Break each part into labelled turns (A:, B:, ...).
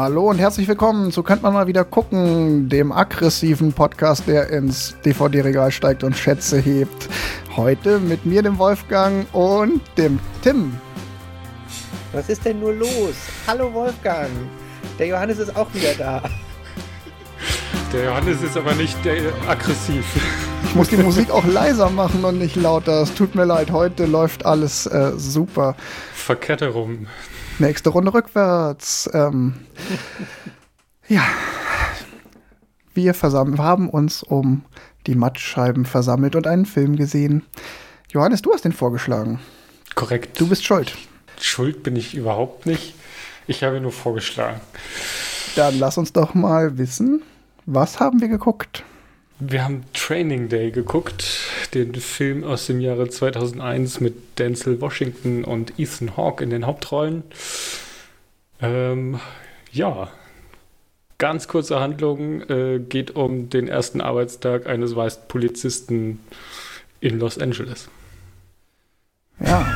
A: Hallo und herzlich willkommen zu Könnt man mal wieder gucken, dem aggressiven Podcast, der ins DVD-Regal steigt und Schätze hebt. Heute mit mir, dem Wolfgang und dem Tim.
B: Was ist denn nur los? Hallo Wolfgang. Der Johannes ist auch wieder da.
C: Der Johannes ist aber nicht der aggressiv.
A: Ich muss die Musik auch leiser machen und nicht lauter. Es tut mir leid, heute läuft alles äh, super.
C: Verkehrt herum.
A: Nächste Runde rückwärts. Ähm, ja, wir haben uns um die Mattscheiben versammelt und einen Film gesehen. Johannes, du hast den vorgeschlagen.
C: Korrekt.
A: Du bist schuld.
C: Schuld bin ich überhaupt nicht. Ich habe nur vorgeschlagen.
A: Dann lass uns doch mal wissen, was haben wir geguckt?
C: Wir haben Training Day geguckt, den Film aus dem Jahre 2001 mit Denzel Washington und Ethan Hawke in den Hauptrollen. Ähm, ja, ganz kurze Handlung, äh, geht um den ersten Arbeitstag eines weißen Polizisten in Los Angeles.
A: Ja.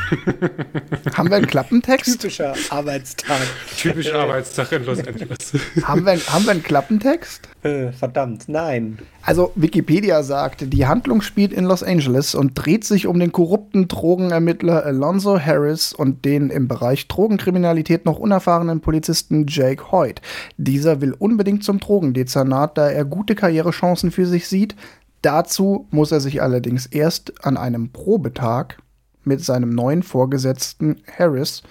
A: haben wir einen Klappentext?
B: Typischer Arbeitstag.
C: Typischer Arbeitstag in Los Angeles.
A: haben, wir, haben wir einen Klappentext?
B: Äh, verdammt, nein.
A: Also Wikipedia sagt, die Handlung spielt in Los Angeles und dreht sich um den korrupten Drogenermittler Alonzo Harris und den im Bereich Drogenkriminalität noch unerfahrenen Polizisten Jake Hoyt. Dieser will unbedingt zum Drogendezernat, da er gute Karrierechancen für sich sieht. Dazu muss er sich allerdings erst an einem Probetag mit seinem neuen Vorgesetzten Harris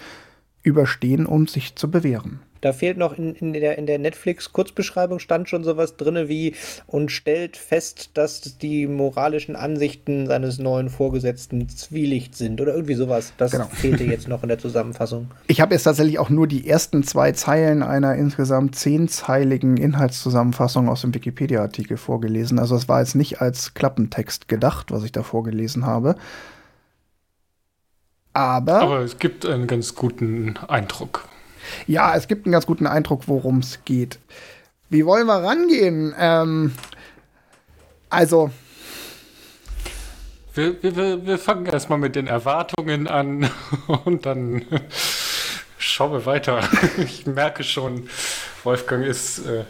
A: überstehen, um sich zu bewähren.
B: Da fehlt noch in, in der, in der Netflix-Kurzbeschreibung stand schon sowas drin wie und stellt fest, dass die moralischen Ansichten seines neuen Vorgesetzten zwielicht sind oder irgendwie sowas. Das genau. fehlte jetzt noch in der Zusammenfassung.
A: Ich habe jetzt tatsächlich auch nur die ersten zwei Zeilen einer insgesamt zehnzeiligen Inhaltszusammenfassung aus dem Wikipedia-Artikel vorgelesen. Also es war jetzt nicht als Klappentext gedacht, was ich da vorgelesen habe. Aber,
C: Aber es gibt einen ganz guten Eindruck.
A: Ja, es gibt einen ganz guten Eindruck, worum es geht. Wie wollen wir rangehen? Ähm, also.
C: Wir, wir, wir fangen erstmal mit den Erwartungen an und dann schauen wir weiter. Ich merke schon, Wolfgang ist äh,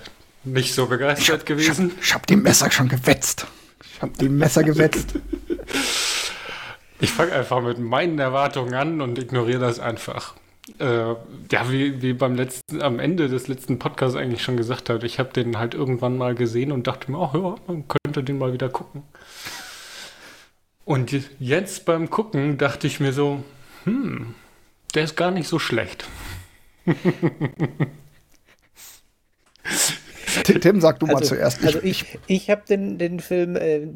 C: nicht so begeistert
A: ich,
C: gewesen.
A: Ich, ich habe die Messer schon gewetzt. Ich habe die Messer gewetzt.
C: Ich fange einfach mit meinen Erwartungen an und ignoriere das einfach. Äh, ja, wie, wie beim letzten, am Ende des letzten Podcasts eigentlich schon gesagt habe, ich habe den halt irgendwann mal gesehen und dachte mir, ach ja, man könnte den mal wieder gucken. Und jetzt beim Gucken dachte ich mir so, hm, der ist gar nicht so schlecht.
A: Tim, sag du mal
B: also,
A: zuerst.
B: Also ich, ich habe den, den Film, äh,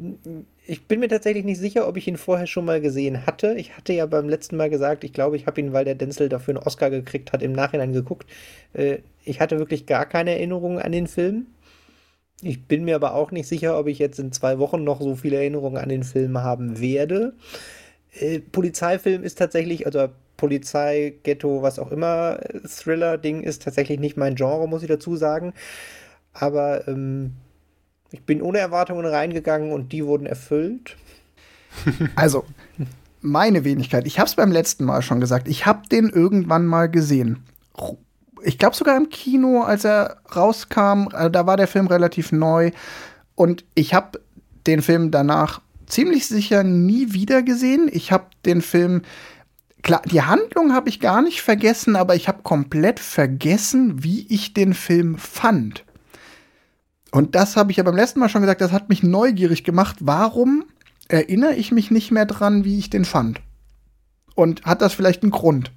B: ich bin mir tatsächlich nicht sicher, ob ich ihn vorher schon mal gesehen hatte. Ich hatte ja beim letzten Mal gesagt, ich glaube, ich habe ihn, weil der Denzel dafür einen Oscar gekriegt hat, im Nachhinein geguckt. Äh, ich hatte wirklich gar keine Erinnerungen an den Film. Ich bin mir aber auch nicht sicher, ob ich jetzt in zwei Wochen noch so viele Erinnerungen an den Film haben werde. Äh, Polizeifilm ist tatsächlich, also Polizei, Ghetto, was auch immer, Thriller-Ding ist tatsächlich nicht mein Genre, muss ich dazu sagen. Aber ähm, ich bin ohne Erwartungen reingegangen und die wurden erfüllt.
A: Also, meine Wenigkeit. Ich habe es beim letzten Mal schon gesagt. Ich habe den irgendwann mal gesehen. Ich glaube sogar im Kino, als er rauskam. Äh, da war der Film relativ neu. Und ich habe den Film danach ziemlich sicher nie wieder gesehen. Ich habe den Film klar, die Handlung habe ich gar nicht vergessen, aber ich habe komplett vergessen, wie ich den Film fand. Und das habe ich ja beim letzten Mal schon gesagt, das hat mich neugierig gemacht. Warum erinnere ich mich nicht mehr dran, wie ich den fand? Und hat das vielleicht einen Grund?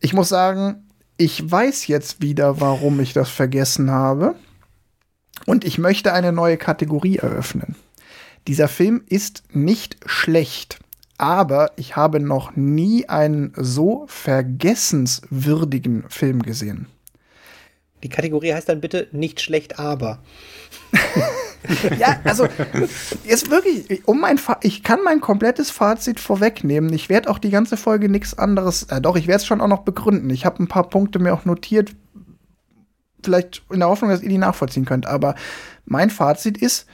A: Ich muss sagen, ich weiß jetzt wieder, warum ich das vergessen habe. Und ich möchte eine neue Kategorie eröffnen. Dieser Film ist nicht schlecht, aber ich habe noch nie einen so vergessenswürdigen Film gesehen.
B: Die Kategorie heißt dann bitte nicht schlecht, aber.
A: ja, also jetzt wirklich, um mein Fa ich kann mein komplettes Fazit vorwegnehmen. Ich werde auch die ganze Folge nichts anderes, äh, doch, ich werde es schon auch noch begründen. Ich habe ein paar Punkte mir auch notiert, vielleicht in der Hoffnung, dass ihr die nachvollziehen könnt. Aber mein Fazit ist,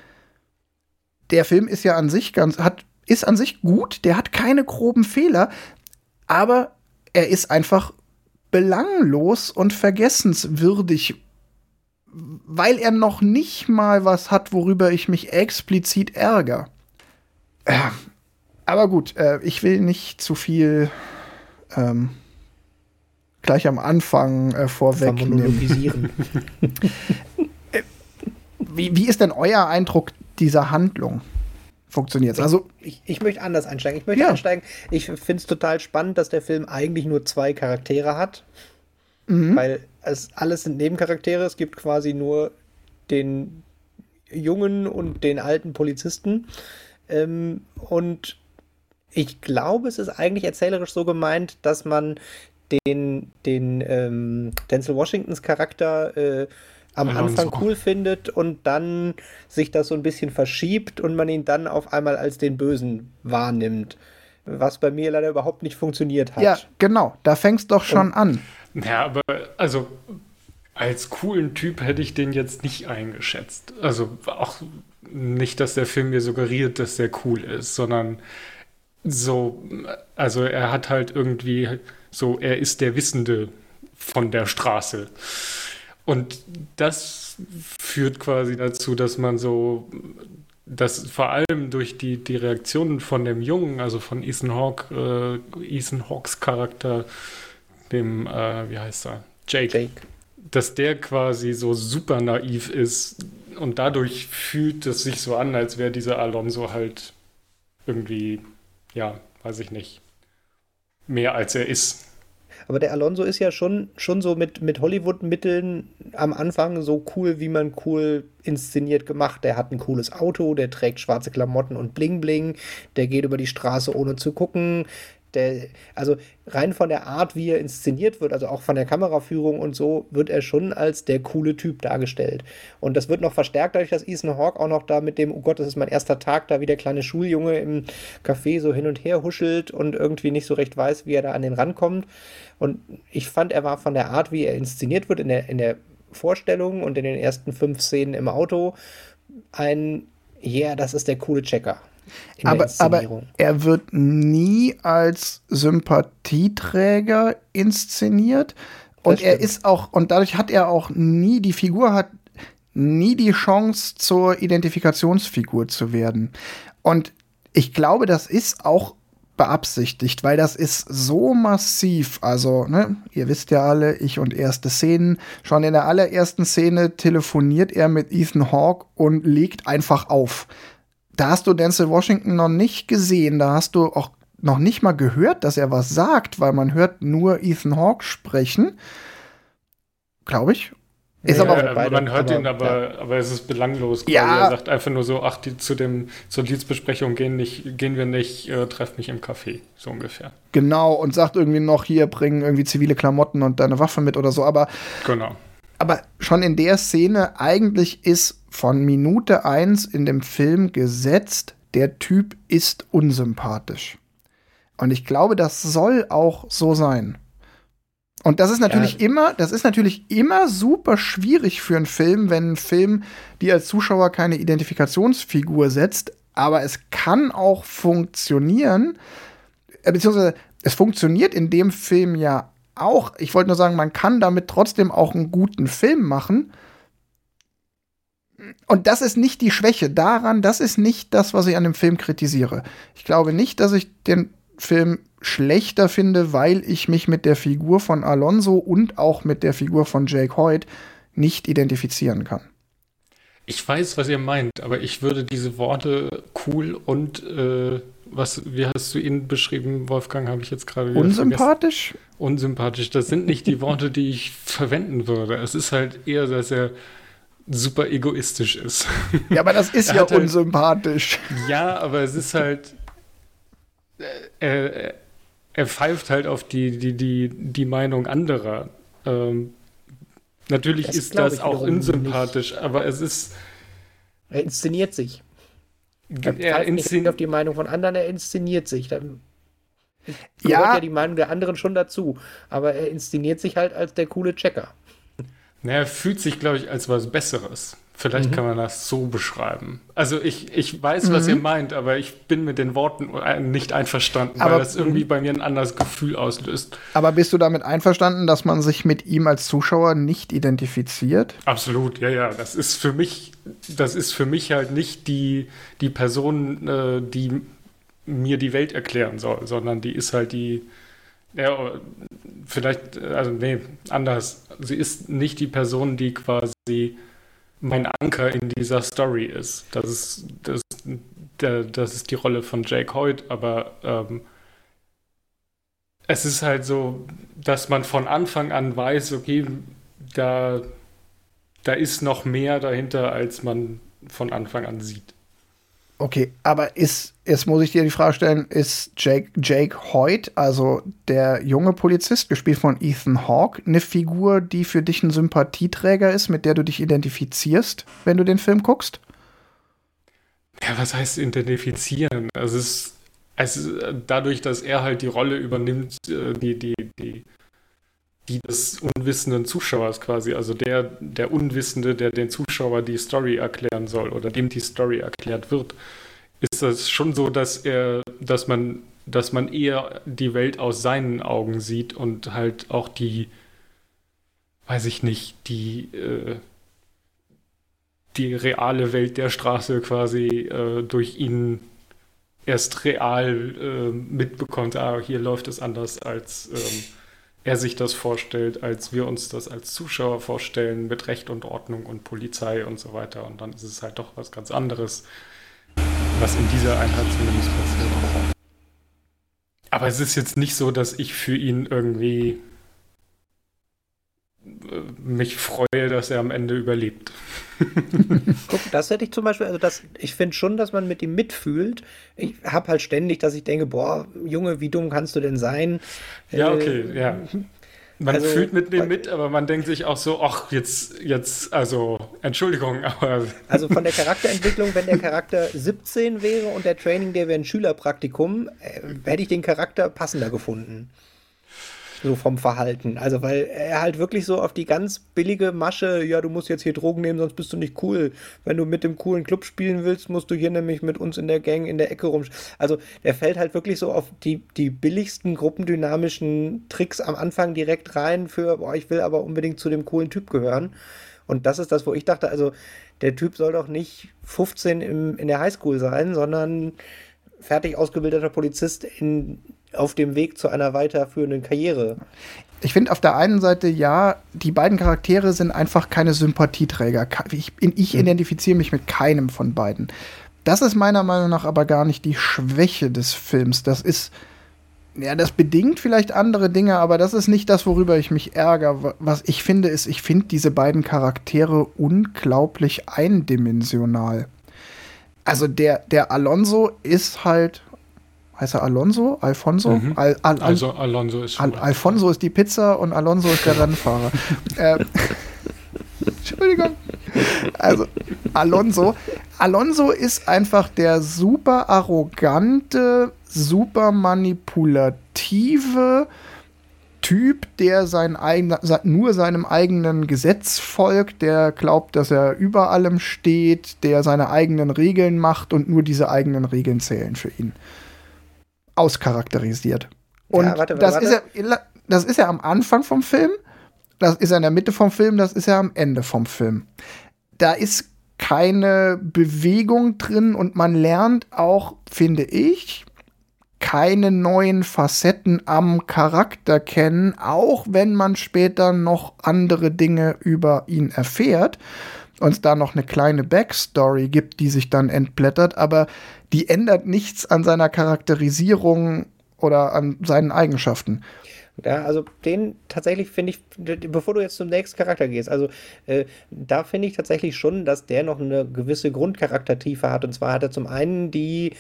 A: der Film ist ja an sich ganz, hat, ist an sich gut, der hat keine groben Fehler, aber er ist einfach belanglos und vergessenswürdig, weil er noch nicht mal was hat, worüber ich mich explizit ärgere. Äh, aber gut, äh, ich will nicht zu viel ähm, gleich am Anfang äh, vorwegnehmen. Äh, wie, wie ist denn euer Eindruck dieser Handlung? Funktioniert
B: Also ich, ich möchte anders einsteigen. Ich möchte ja. einsteigen. Ich finde es total spannend, dass der Film eigentlich nur zwei Charaktere hat. Mhm. Weil es alles sind Nebencharaktere. Es gibt quasi nur den jungen und den alten Polizisten. Ähm, und ich glaube, es ist eigentlich erzählerisch so gemeint, dass man den, den ähm, Denzel Washingtons Charakter äh, am Anfang cool findet und dann sich das so ein bisschen verschiebt und man ihn dann auf einmal als den Bösen wahrnimmt. Was bei mir leider überhaupt nicht funktioniert hat.
A: Ja, genau, da fängst doch schon und, an.
C: Ja, aber also als coolen Typ hätte ich den jetzt nicht eingeschätzt. Also auch nicht, dass der Film mir suggeriert, dass der cool ist, sondern so, also er hat halt irgendwie so, er ist der Wissende von der Straße. Und das führt quasi dazu, dass man so, dass vor allem durch die, die Reaktionen von dem Jungen, also von Ethan Hawke, äh, Ethan Hawks Charakter, dem, äh, wie heißt er? Jake, Jake. Dass der quasi so super naiv ist und dadurch fühlt es sich so an, als wäre dieser Alonso halt irgendwie, ja, weiß ich nicht, mehr als er ist.
B: Aber der Alonso ist ja schon, schon so mit, mit Hollywood-Mitteln am Anfang so cool, wie man cool inszeniert gemacht. Der hat ein cooles Auto, der trägt schwarze Klamotten und Bling Bling, der geht über die Straße ohne zu gucken, der, also rein von der Art, wie er inszeniert wird, also auch von der Kameraführung und so, wird er schon als der coole Typ dargestellt. Und das wird noch verstärkt dadurch, dass Ethan Hawke auch noch da mit dem, oh Gott, das ist mein erster Tag, da wie der kleine Schuljunge im Café so hin und her huschelt und irgendwie nicht so recht weiß, wie er da an den rankommt. Und ich fand, er war von der Art, wie er inszeniert wird, in der, in der Vorstellung und in den ersten fünf Szenen im Auto, ein, ja, yeah, das ist der coole Checker
A: aber, aber er wird nie als Sympathieträger inszeniert. Und er ist auch, und dadurch hat er auch nie, die Figur hat nie die Chance, zur Identifikationsfigur zu werden. Und ich glaube, das ist auch beabsichtigt, weil das ist so massiv. Also, ne, ihr wisst ja alle, ich und erste Szenen. Schon in der allerersten Szene telefoniert er mit Ethan Hawke und legt einfach auf da hast du Denzel Washington noch nicht gesehen, da hast du auch noch nicht mal gehört, dass er was sagt, weil man hört nur Ethan Hawke sprechen. Glaube ich.
C: Ist ja, aber beide, man hört aber, ihn, aber, ja. aber es ist belanglos. Quasi. Ja. Er sagt einfach nur so, ach, die, zu dem, zur Dienstbesprechung gehen, nicht, gehen wir nicht, äh, treff mich im Café, so ungefähr.
A: Genau, und sagt irgendwie noch, hier, bringen irgendwie zivile Klamotten und deine Waffe mit oder so, aber.
C: Genau.
A: Aber schon in der Szene, eigentlich ist von Minute 1 in dem Film gesetzt, der Typ ist unsympathisch. Und ich glaube, das soll auch so sein. Und das ist natürlich ja. immer, das ist natürlich immer super schwierig für einen Film, wenn ein Film dir als Zuschauer keine Identifikationsfigur setzt, aber es kann auch funktionieren, äh, beziehungsweise es funktioniert in dem Film ja auch. Ich wollte nur sagen, man kann damit trotzdem auch einen guten Film machen, und das ist nicht die Schwäche daran, das ist nicht das, was ich an dem Film kritisiere. Ich glaube nicht, dass ich den Film schlechter finde, weil ich mich mit der Figur von Alonso und auch mit der Figur von Jake Hoyt nicht identifizieren kann.
C: Ich weiß, was ihr meint, aber ich würde diese Worte cool und äh, was, wie hast du ihn beschrieben, Wolfgang, habe ich jetzt gerade
A: Unsympathisch?
C: Vergessen. Unsympathisch. Das sind nicht die Worte, die ich verwenden würde. Es ist halt eher, dass er super egoistisch ist.
A: Ja, aber das ist ja halt, unsympathisch.
C: Ja, aber es ist halt. Äh, er, er pfeift halt auf die, die, die, die Meinung anderer. Ähm, natürlich das ist das auch unsympathisch, nicht. aber es ist.
B: Er inszeniert sich. Er, er inszeniert nicht auf die Meinung von anderen, er inszeniert sich. Dann gehört ja. ja die Meinung der anderen schon dazu. Aber er inszeniert sich halt als der coole Checker.
C: Naja, fühlt sich, glaube ich, als was Besseres. Vielleicht mhm. kann man das so beschreiben. Also ich, ich weiß, was mhm. ihr meint, aber ich bin mit den Worten nicht einverstanden, aber, weil das irgendwie bei mir ein anderes Gefühl auslöst.
A: Aber bist du damit einverstanden, dass man sich mit ihm als Zuschauer nicht identifiziert?
C: Absolut, ja, ja. Das ist für mich, das ist für mich halt nicht die, die Person, äh, die mir die Welt erklären soll, sondern die ist halt die, ja, vielleicht, also nee, anders. Sie ist nicht die Person, die quasi mein Anker in dieser Story ist. Das ist, das, der, das ist die Rolle von Jake Hoyt, aber ähm, es ist halt so, dass man von Anfang an weiß, okay, da, da ist noch mehr dahinter, als man von Anfang an sieht.
A: Okay, aber ist, jetzt muss ich dir die Frage stellen, ist Jake, Jake Hoyt, also der junge Polizist, gespielt von Ethan Hawke, eine Figur, die für dich ein Sympathieträger ist, mit der du dich identifizierst, wenn du den Film guckst?
C: Ja, was heißt identifizieren? Also es ist, ist dadurch, dass er halt die Rolle übernimmt, äh, die, die, die, die des unwissenden Zuschauers quasi, also der, der Unwissende, der den Zuschauer die Story erklären soll oder dem die Story erklärt wird, ist das schon so, dass er, dass man, dass man eher die Welt aus seinen Augen sieht und halt auch die, weiß ich nicht, die, äh, die reale Welt der Straße quasi äh, durch ihn erst real äh, mitbekommt, ah, hier läuft es anders als ähm, er sich das vorstellt, als wir uns das als Zuschauer vorstellen, mit Recht und Ordnung und Polizei und so weiter. Und dann ist es halt doch was ganz anderes, was in dieser Einheit zumindest passiert. Aber es ist jetzt nicht so, dass ich für ihn irgendwie mich freue, dass er am Ende überlebt.
B: Guck, das hätte ich zum Beispiel, also das, ich finde schon, dass man mit ihm mitfühlt. Ich habe halt ständig, dass ich denke, boah, Junge, wie dumm kannst du denn sein?
C: Ja, okay, äh, ja. Man also, fühlt mit dem mit, aber man denkt sich auch so, ach, jetzt, jetzt, also, Entschuldigung, aber.
B: Also von der Charakterentwicklung, wenn der Charakter 17 wäre und der Training, der wäre ein Schülerpraktikum, äh, hätte ich den Charakter passender gefunden so vom Verhalten. Also, weil er halt wirklich so auf die ganz billige Masche, ja, du musst jetzt hier Drogen nehmen, sonst bist du nicht cool. Wenn du mit dem coolen Club spielen willst, musst du hier nämlich mit uns in der Gang in der Ecke rum. Also, er fällt halt wirklich so auf die, die billigsten gruppendynamischen Tricks am Anfang direkt rein für, boah, ich will aber unbedingt zu dem coolen Typ gehören. Und das ist das, wo ich dachte, also, der Typ soll doch nicht 15 im, in der Highschool sein, sondern fertig ausgebildeter Polizist in auf dem Weg zu einer weiterführenden Karriere.
A: Ich finde auf der einen Seite ja, die beiden Charaktere sind einfach keine Sympathieträger. Ich, ich hm. identifiziere mich mit keinem von beiden. Das ist meiner Meinung nach aber gar nicht die Schwäche des Films. Das ist, ja, das bedingt vielleicht andere Dinge, aber das ist nicht das, worüber ich mich ärgere. Was ich finde, ist, ich finde diese beiden Charaktere unglaublich eindimensional. Also der, der Alonso ist halt heißt er Alonso? Alfonso?
C: Mhm. Al, Al, Al, also Alonso ist
A: Al, Alfonso ist die Pizza und Alonso ist der Rennfahrer. ähm, Entschuldigung. Also Alonso. Alonso ist einfach der super arrogante, super manipulative Typ, der sein eigen, nur seinem eigenen Gesetz folgt, der glaubt, dass er über allem steht, der seine eigenen Regeln macht und nur diese eigenen Regeln zählen für ihn auscharakterisiert. Und ja, warte, das, warte. Ist er, das ist er am Anfang vom Film, das ist er in der Mitte vom Film, das ist er am Ende vom Film. Da ist keine Bewegung drin und man lernt auch, finde ich, keine neuen Facetten am Charakter kennen, auch wenn man später noch andere Dinge über ihn erfährt und es da noch eine kleine Backstory gibt, die sich dann entblättert, aber die ändert nichts an seiner Charakterisierung oder an seinen Eigenschaften.
B: Ja, also den tatsächlich finde ich, bevor du jetzt zum nächsten Charakter gehst, also äh, da finde ich tatsächlich schon, dass der noch eine gewisse Grundcharaktertiefe hat. Und zwar hat er zum einen die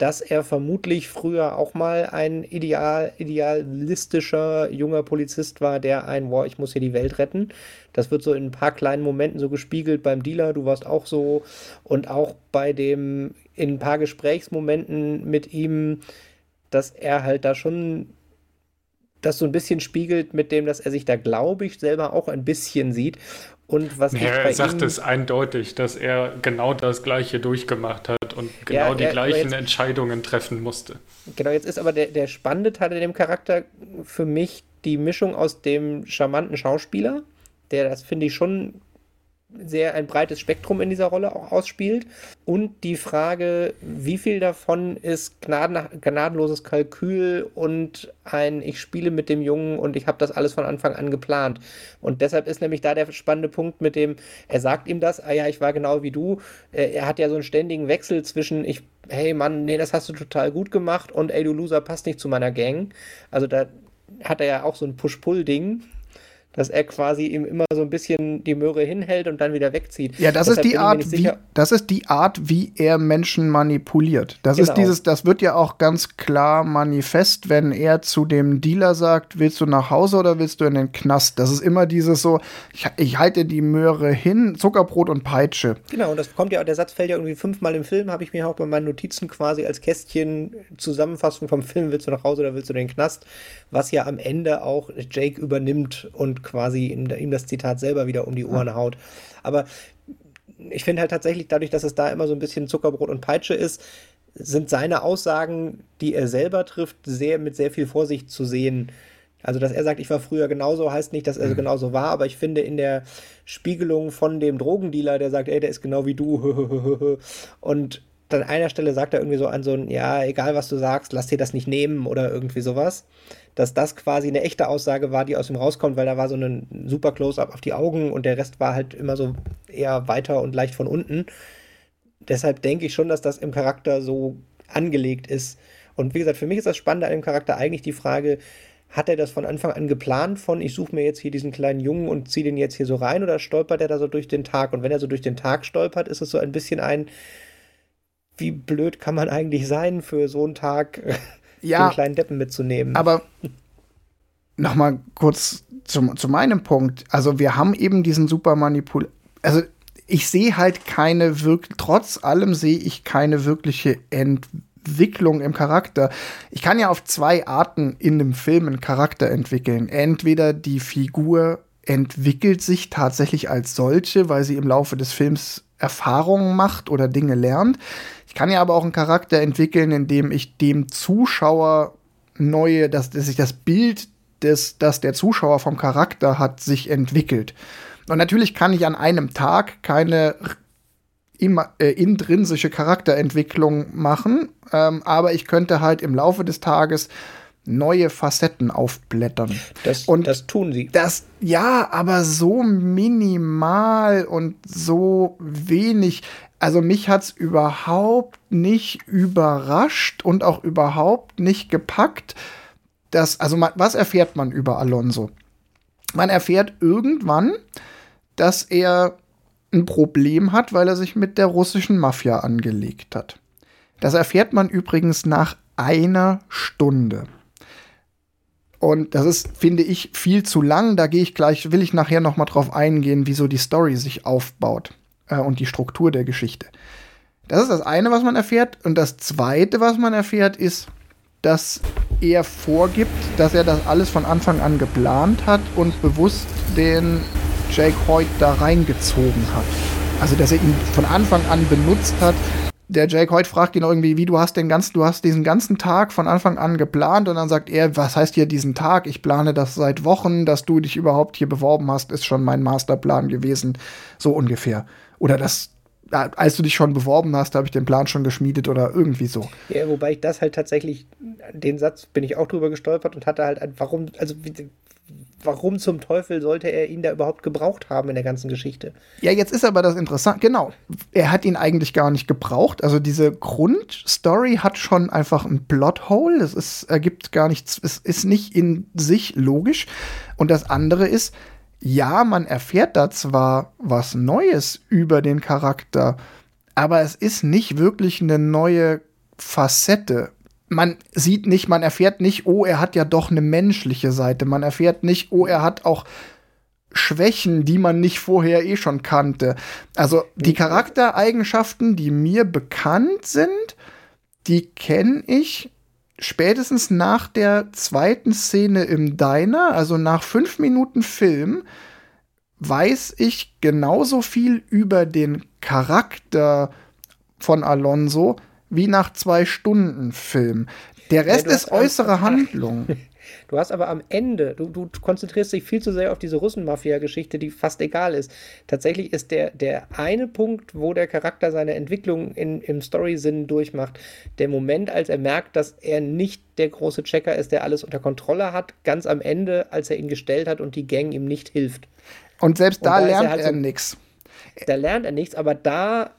B: dass er vermutlich früher auch mal ein ideal, idealistischer junger Polizist war, der ein, boah, ich muss hier die Welt retten. Das wird so in ein paar kleinen Momenten so gespiegelt beim Dealer, du warst auch so und auch bei dem, in ein paar Gesprächsmomenten mit ihm, dass er halt da schon das so ein bisschen spiegelt mit dem, dass er sich da, glaube ich, selber auch ein bisschen sieht. Und was
C: ja, er sagt es eindeutig, dass er genau das Gleiche durchgemacht hat und genau ja, die er, gleichen jetzt, Entscheidungen treffen musste.
B: Genau, jetzt ist aber der, der spannende Teil in dem Charakter für mich die Mischung aus dem charmanten Schauspieler, der das, finde ich, schon sehr ein breites Spektrum in dieser Rolle auch ausspielt. Und die Frage, wie viel davon ist gnaden, gnadenloses Kalkül und ein Ich spiele mit dem Jungen und ich habe das alles von Anfang an geplant. Und deshalb ist nämlich da der spannende Punkt mit dem, er sagt ihm das, ah ja, ich war genau wie du. Äh, er hat ja so einen ständigen Wechsel zwischen ich, hey Mann, nee, das hast du total gut gemacht und ey, du Loser, passt nicht zu meiner Gang. Also da hat er ja auch so ein Push-Pull-Ding dass er quasi ihm immer so ein bisschen die Möhre hinhält und dann wieder wegzieht.
A: Ja, das ist die Art, wie, das ist die Art, wie er Menschen manipuliert. Das genau. ist dieses, das wird ja auch ganz klar manifest, wenn er zu dem Dealer sagt, willst du nach Hause oder willst du in den Knast? Das ist immer dieses so, ich, ich halte die Möhre hin, Zuckerbrot und Peitsche.
B: Genau, und das kommt ja, der Satz fällt ja irgendwie fünfmal im Film, habe ich mir auch bei meinen Notizen quasi als Kästchen Zusammenfassung vom Film, willst du nach Hause oder willst du in den Knast? Was ja am Ende auch Jake übernimmt und quasi ihm das Zitat selber wieder um die Ohren ja. haut. Aber ich finde halt tatsächlich, dadurch, dass es da immer so ein bisschen Zuckerbrot und Peitsche ist, sind seine Aussagen, die er selber trifft, sehr mit sehr viel Vorsicht zu sehen. Also, dass er sagt, ich war früher genauso, heißt nicht, dass er mhm. genauso war, aber ich finde in der Spiegelung von dem Drogendealer, der sagt, ey, der ist genau wie du, und an einer Stelle sagt er irgendwie so an so ein, ja, egal was du sagst, lass dir das nicht nehmen oder irgendwie sowas dass das quasi eine echte Aussage war, die aus ihm rauskommt, weil da war so ein super Close-up auf die Augen und der Rest war halt immer so eher weiter und leicht von unten. Deshalb denke ich schon, dass das im Charakter so angelegt ist. Und wie gesagt, für mich ist das Spannende an dem Charakter eigentlich die Frage, hat er das von Anfang an geplant von, ich suche mir jetzt hier diesen kleinen Jungen und ziehe den jetzt hier so rein oder stolpert er da so durch den Tag? Und wenn er so durch den Tag stolpert, ist es so ein bisschen ein, wie blöd kann man eigentlich sein für so einen Tag?
A: ja,
B: den kleinen Deppen mitzunehmen.
A: Aber noch mal kurz zum, zu meinem Punkt. Also wir haben eben diesen super Manipul... Also ich sehe halt keine wirklich, trotz allem sehe ich keine wirkliche Entwicklung im Charakter. Ich kann ja auf zwei Arten in einem Film einen Charakter entwickeln. Entweder die Figur entwickelt sich tatsächlich als solche, weil sie im Laufe des Films Erfahrungen macht oder Dinge lernt. Ich kann ja aber auch einen Charakter entwickeln, indem ich dem Zuschauer neue, dass, dass sich das Bild, des, das der Zuschauer vom Charakter hat, sich entwickelt. Und natürlich kann ich an einem Tag keine immer, äh, intrinsische Charakterentwicklung machen, ähm, aber ich könnte halt im Laufe des Tages neue Facetten aufblättern.
B: Das, und das tun sie.
A: Das, ja, aber so minimal und so wenig. Also mich hat es überhaupt nicht überrascht und auch überhaupt nicht gepackt. Dass, also man, was erfährt man über Alonso? Man erfährt irgendwann, dass er ein Problem hat, weil er sich mit der russischen Mafia angelegt hat. Das erfährt man übrigens nach einer Stunde. Und das ist, finde ich, viel zu lang. Da gehe ich gleich, will ich nachher noch mal drauf eingehen, wieso die Story sich aufbaut äh, und die Struktur der Geschichte. Das ist das eine, was man erfährt. Und das zweite, was man erfährt, ist, dass er vorgibt, dass er das alles von Anfang an geplant hat und bewusst den Jake Hoyt da reingezogen hat. Also, dass er ihn von Anfang an benutzt hat, der Jake heute fragt ihn irgendwie, wie du hast den ganzen, du hast diesen ganzen Tag von Anfang an geplant und dann sagt er, was heißt hier diesen Tag? Ich plane das seit Wochen, dass du dich überhaupt hier beworben hast, ist schon mein Masterplan gewesen, so ungefähr. Oder das, als du dich schon beworben hast, habe ich den Plan schon geschmiedet oder irgendwie so.
B: Ja, wobei ich das halt tatsächlich, den Satz bin ich auch drüber gestolpert und hatte halt, warum, also warum zum Teufel sollte er ihn da überhaupt gebraucht haben in der ganzen Geschichte?
A: Ja, jetzt ist aber das interessant. Genau. Er hat ihn eigentlich gar nicht gebraucht. Also diese Grundstory hat schon einfach ein Plothole. Es ist, ergibt gar nichts. Es ist nicht in sich logisch. Und das andere ist, ja, man erfährt da zwar was Neues über den Charakter, aber es ist nicht wirklich eine neue Facette man sieht nicht, man erfährt nicht, oh, er hat ja doch eine menschliche Seite. Man erfährt nicht, oh, er hat auch Schwächen, die man nicht vorher eh schon kannte. Also die Charaktereigenschaften, die mir bekannt sind, die kenne ich spätestens nach der zweiten Szene im Diner, also nach fünf Minuten Film, weiß ich genauso viel über den Charakter von Alonso wie nach zwei Stunden Film. Der Rest ja, ist äußere Handlung.
B: Du hast aber am Ende, du, du konzentrierst dich viel zu sehr auf diese Russen-Mafia-Geschichte, die fast egal ist. Tatsächlich ist der, der eine Punkt, wo der Charakter seine Entwicklung in, im Story-Sinn durchmacht, der Moment, als er merkt, dass er nicht der große Checker ist, der alles unter Kontrolle hat, ganz am Ende, als er ihn gestellt hat und die Gang ihm nicht hilft.
A: Und selbst da, da lernt er, halt er so, nichts.
B: Da lernt er nichts, aber da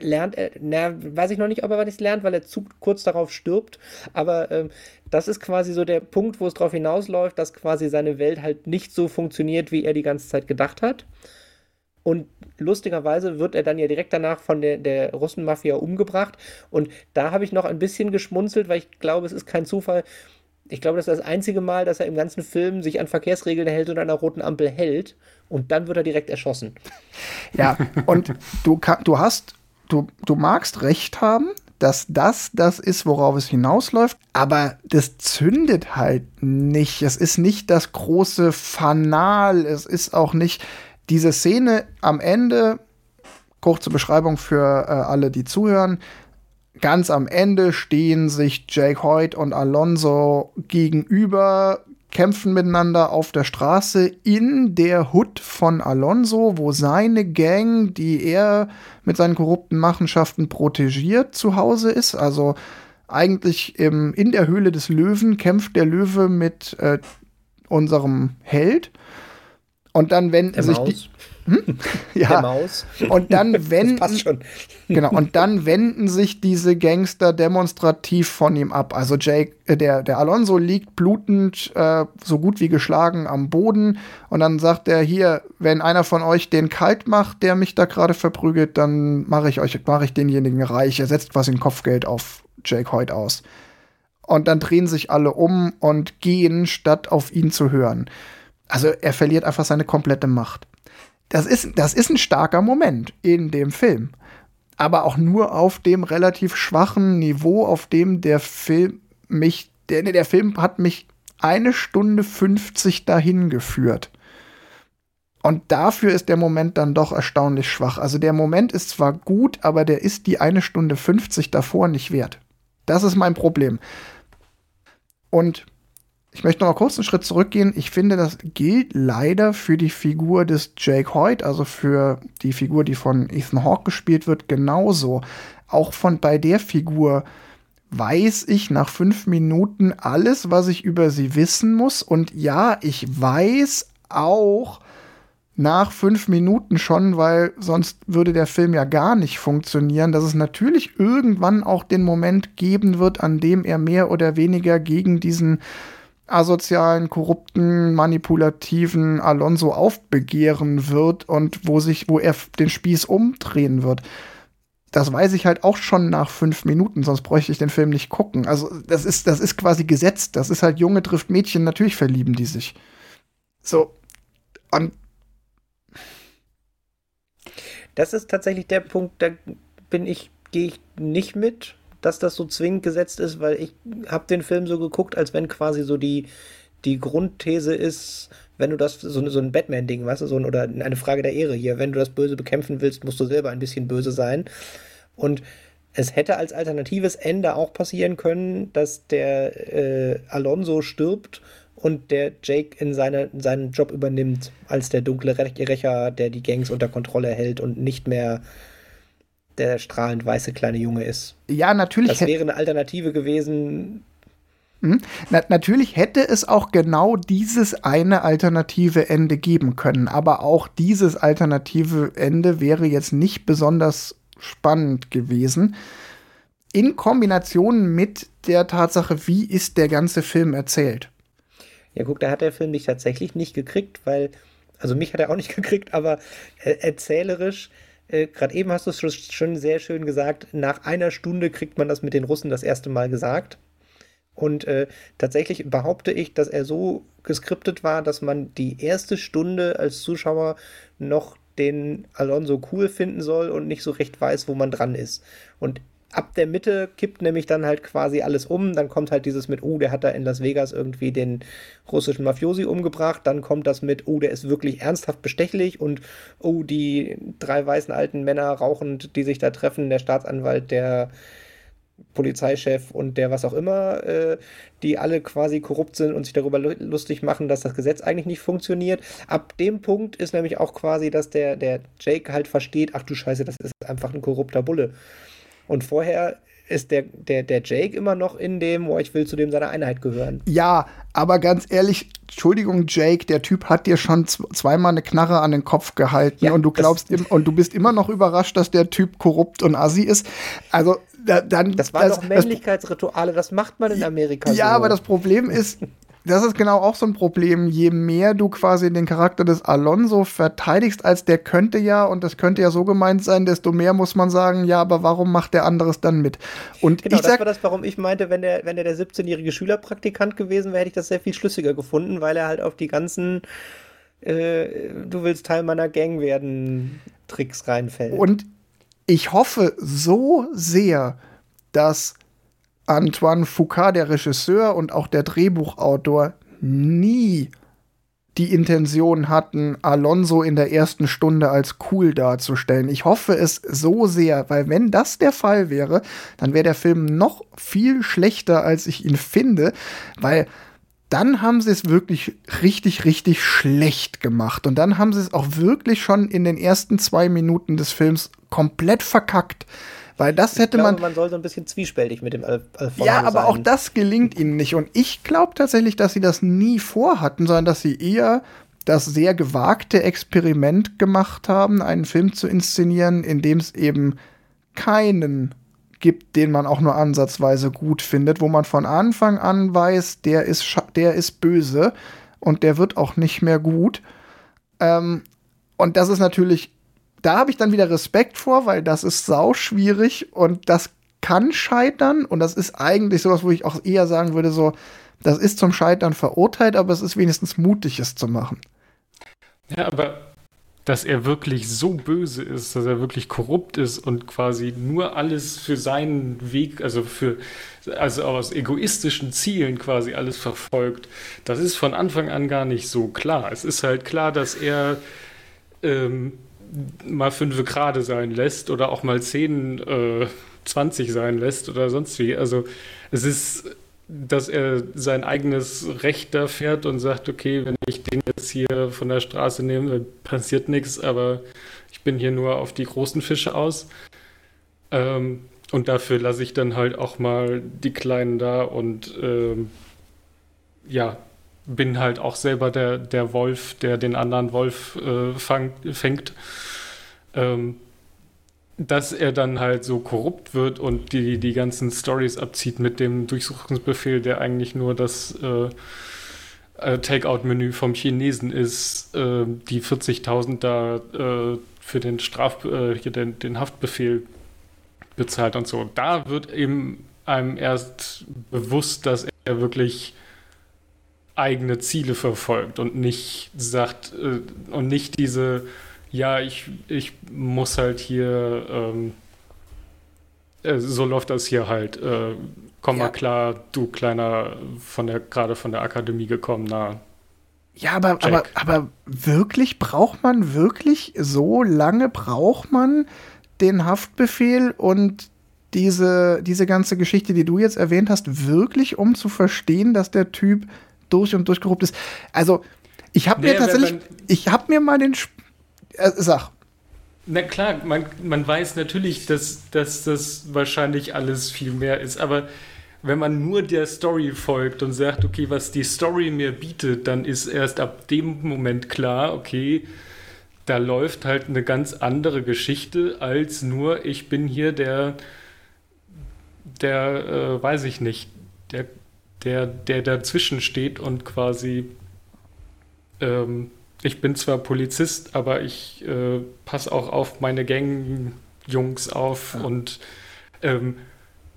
B: lernt er, na, weiß ich noch nicht, ob er was lernt, weil er zu kurz darauf stirbt. Aber ähm, das ist quasi so der Punkt, wo es darauf hinausläuft, dass quasi seine Welt halt nicht so funktioniert, wie er die ganze Zeit gedacht hat. Und lustigerweise wird er dann ja direkt danach von der, der Russenmafia umgebracht. Und da habe ich noch ein bisschen geschmunzelt, weil ich glaube, es ist kein Zufall. Ich glaube, das ist das einzige Mal, dass er im ganzen Film sich an Verkehrsregeln hält und an einer roten Ampel hält. Und dann wird er direkt erschossen.
A: Ja, und du, du hast du, du magst recht haben, dass das das ist, worauf es hinausläuft, aber das zündet halt nicht. Es ist nicht das große Fanal, es ist auch nicht diese Szene am Ende, kurze Beschreibung für äh, alle, die zuhören. Ganz am Ende stehen sich Jake Hoyt und Alonso gegenüber, kämpfen miteinander auf der Straße in der Hut von Alonso, wo seine Gang, die er mit seinen korrupten Machenschaften protegiert, zu Hause ist. Also eigentlich im, in der Höhle des Löwen kämpft der Löwe mit äh, unserem Held. Und dann wenden sich die.
B: Hm? Ja. Der Maus.
A: Und dann wenden. Das passt schon. Genau. Und dann wenden sich diese Gangster demonstrativ von ihm ab. Also Jake, äh, der, der Alonso liegt blutend, äh, so gut wie geschlagen am Boden. Und dann sagt er hier, wenn einer von euch den kalt macht, der mich da gerade verprügelt, dann mache ich euch, mache ich denjenigen reich. Er setzt quasi ein Kopfgeld auf Jake Hoyt aus. Und dann drehen sich alle um und gehen, statt auf ihn zu hören. Also er verliert einfach seine komplette Macht das ist, das ist ein starker Moment in dem Film. Aber auch nur auf dem relativ schwachen Niveau, auf dem der Film mich, der, der Film hat mich eine Stunde 50 dahin geführt. Und dafür ist der Moment dann doch erstaunlich schwach. Also der Moment ist zwar gut, aber der ist die eine Stunde 50 davor nicht wert. Das ist mein Problem. Und ich möchte noch mal kurz einen Schritt zurückgehen. Ich finde, das gilt leider für die Figur des Jake Hoyt, also für die Figur, die von Ethan Hawke gespielt wird, genauso. Auch von bei der Figur weiß ich nach fünf Minuten alles, was ich über sie wissen muss. Und ja, ich weiß auch nach fünf Minuten schon, weil sonst würde der Film ja gar nicht funktionieren, dass es natürlich irgendwann auch den Moment geben wird, an dem er mehr oder weniger gegen diesen asozialen, korrupten, manipulativen Alonso aufbegehren wird und wo sich, wo er den Spieß umdrehen wird. Das weiß ich halt auch schon nach fünf Minuten, sonst bräuchte ich den Film nicht gucken. Also, das ist, das ist quasi gesetzt. Das ist halt Junge trifft Mädchen, natürlich verlieben die sich. So. Und.
B: Das ist tatsächlich der Punkt, da bin ich, gehe ich nicht mit dass das so zwingend gesetzt ist, weil ich habe den Film so geguckt, als wenn quasi so die, die Grundthese ist, wenn du das, so, so ein Batman-Ding, weißt du, so ein, oder eine Frage der Ehre hier, wenn du das Böse bekämpfen willst, musst du selber ein bisschen böse sein. Und es hätte als alternatives Ende auch passieren können, dass der äh, Alonso stirbt und der Jake in seine, seinen Job übernimmt, als der dunkle Rächer, der die Gangs unter Kontrolle hält und nicht mehr der strahlend weiße kleine Junge ist.
A: Ja, natürlich.
B: Das wäre eine Alternative gewesen.
A: Mhm. Na, natürlich hätte es auch genau dieses eine alternative Ende geben können, aber auch dieses alternative Ende wäre jetzt nicht besonders spannend gewesen. In Kombination mit der Tatsache, wie ist der ganze Film erzählt.
B: Ja, guck, da hat der Film mich tatsächlich nicht gekriegt, weil, also mich hat er auch nicht gekriegt, aber erzählerisch äh, gerade eben hast du es schon sehr schön gesagt, nach einer Stunde kriegt man das mit den Russen das erste Mal gesagt. Und äh, tatsächlich behaupte ich, dass er so geskriptet war, dass man die erste Stunde als Zuschauer noch den Alonso cool finden soll und nicht so recht weiß, wo man dran ist. Und ab der Mitte kippt nämlich dann halt quasi alles um. Dann kommt halt dieses mit, oh, der hat da in Las Vegas irgendwie den russischen Mafiosi umgebracht. Dann kommt das mit, oh, der ist wirklich ernsthaft bestechlich und oh, die drei weißen alten Männer rauchend, die sich da treffen, der Staatsanwalt, der Polizeichef und der was auch immer, äh, die alle quasi korrupt sind und sich darüber lustig machen, dass das Gesetz eigentlich nicht funktioniert. Ab dem Punkt ist nämlich auch quasi, dass der, der Jake halt versteht, ach du Scheiße, das ist einfach ein korrupter Bulle. Und vorher ist der, der, der Jake immer noch in dem, wo ich will zu dem seiner Einheit gehören.
A: Ja, aber ganz ehrlich, Entschuldigung, Jake, der Typ hat dir schon zweimal eine Knarre an den Kopf gehalten ja, und du glaubst im, und du bist immer noch überrascht, dass der Typ korrupt und assi ist. Also da, dann.
B: Das waren doch Männlichkeitsrituale, das macht man in Amerika.
A: Ja, so. aber das Problem ist, das ist genau auch so ein Problem. Je mehr du quasi den Charakter des Alonso verteidigst, als der könnte ja, und das könnte ja so gemeint sein, desto mehr muss man sagen, ja, aber warum macht der anderes dann mit? Und
B: genau,
A: ich
B: das war das, warum ich meinte, wenn der, wenn der, der 17-jährige Schülerpraktikant gewesen wäre, hätte ich das sehr viel schlüssiger gefunden, weil er halt auf die ganzen äh, Du willst Teil meiner Gang werden Tricks reinfällt.
A: Und ich hoffe so sehr, dass Antoine Foucault, der Regisseur und auch der Drehbuchautor, nie die Intention hatten, Alonso in der ersten Stunde als cool darzustellen. Ich hoffe es so sehr, weil wenn das der Fall wäre, dann wäre der Film noch viel schlechter, als ich ihn finde, weil dann haben sie es wirklich richtig, richtig schlecht gemacht. Und dann haben sie es auch wirklich schon in den ersten zwei Minuten des Films komplett verkackt. Weil das hätte
B: glaube,
A: man.
B: Man soll so ein bisschen zwiespältig mit dem Al
A: Alfonso Ja, aber sein. auch das gelingt ihnen nicht. Und ich glaube tatsächlich, dass sie das nie vorhatten, sondern dass sie eher das sehr gewagte Experiment gemacht haben, einen Film zu inszenieren, in dem es eben keinen gibt, den man auch nur ansatzweise gut findet, wo man von Anfang an weiß, der ist, der ist böse und der wird auch nicht mehr gut. Ähm, und das ist natürlich da habe ich dann wieder Respekt vor, weil das ist sau schwierig und das kann scheitern und das ist eigentlich sowas, wo ich auch eher sagen würde, so, das ist zum Scheitern verurteilt, aber es ist wenigstens mutig, es zu machen.
C: Ja, aber dass er wirklich so böse ist, dass er wirklich korrupt ist und quasi nur alles für seinen Weg, also für, also aus egoistischen Zielen quasi alles verfolgt, das ist von Anfang an gar nicht so klar. Es ist halt klar, dass er ähm, mal fünf gerade sein lässt oder auch mal zehn, äh, 20 sein lässt oder sonst wie. Also es ist, dass er sein eigenes Recht da fährt und sagt, okay, wenn ich den jetzt hier von der Straße nehme, passiert nichts, aber ich bin hier nur auf die großen Fische aus. Ähm, und dafür lasse ich dann halt auch mal die Kleinen da und ähm, ja, bin halt auch selber der, der Wolf, der den anderen Wolf äh, fang, fängt. Ähm, dass er dann halt so korrupt wird und die, die ganzen Stories abzieht mit dem Durchsuchungsbefehl, der eigentlich nur das äh, äh Takeout-Menü vom Chinesen ist, äh, die 40.000 da äh, für den Straf, äh, den, den Haftbefehl bezahlt und so. Da wird eben einem erst bewusst, dass er wirklich eigene Ziele verfolgt und nicht sagt äh, und nicht diese, ja, ich, ich muss halt hier, ähm, äh, so läuft das hier halt. Äh, komm ja. mal klar, du kleiner, von der, gerade von der Akademie gekommener.
A: Ja, aber, aber, aber wirklich braucht man wirklich so lange braucht man den Haftbefehl und diese, diese ganze Geschichte, die du jetzt erwähnt hast, wirklich, um zu verstehen, dass der Typ durch und durch korrupt ist. Also, ich habe nee, mir tatsächlich, ich habe mir mal den, äh, sag.
C: Na klar, man, man weiß natürlich, dass, dass das wahrscheinlich alles viel mehr ist, aber wenn man nur der Story folgt und sagt, okay, was die Story mir bietet, dann ist erst ab dem Moment klar, okay, da läuft halt eine ganz andere Geschichte als nur, ich bin hier der, der, äh, weiß ich nicht, der der, der dazwischen steht und quasi, ähm, ich bin zwar Polizist, aber ich äh, passe auch auf meine Gang-Jungs auf ja. und ähm,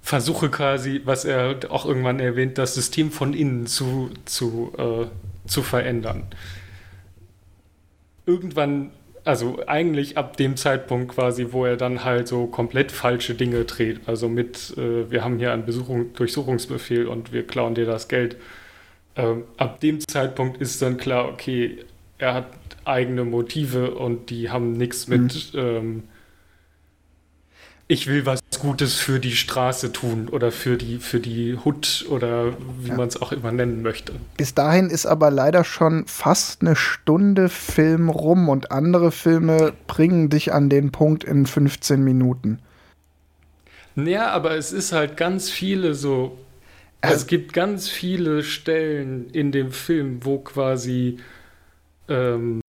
C: versuche quasi, was er auch irgendwann erwähnt, das System von innen zu, zu, äh, zu verändern. Irgendwann also eigentlich ab dem Zeitpunkt quasi, wo er dann halt so komplett falsche Dinge dreht. Also mit, äh, wir haben hier einen Besuchung, Durchsuchungsbefehl und wir klauen dir das Geld. Ähm, ab dem Zeitpunkt ist dann klar, okay, er hat eigene Motive und die haben nichts mit, mhm. ähm, ich will was Gutes für die Straße tun oder für die, für die Hut oder wie ja. man es auch immer nennen möchte.
A: Bis dahin ist aber leider schon fast eine Stunde Film rum und andere Filme bringen dich an den Punkt in 15 Minuten.
C: Ja, aber es ist halt ganz viele so. Also, es gibt ganz viele Stellen in dem Film, wo quasi ähm,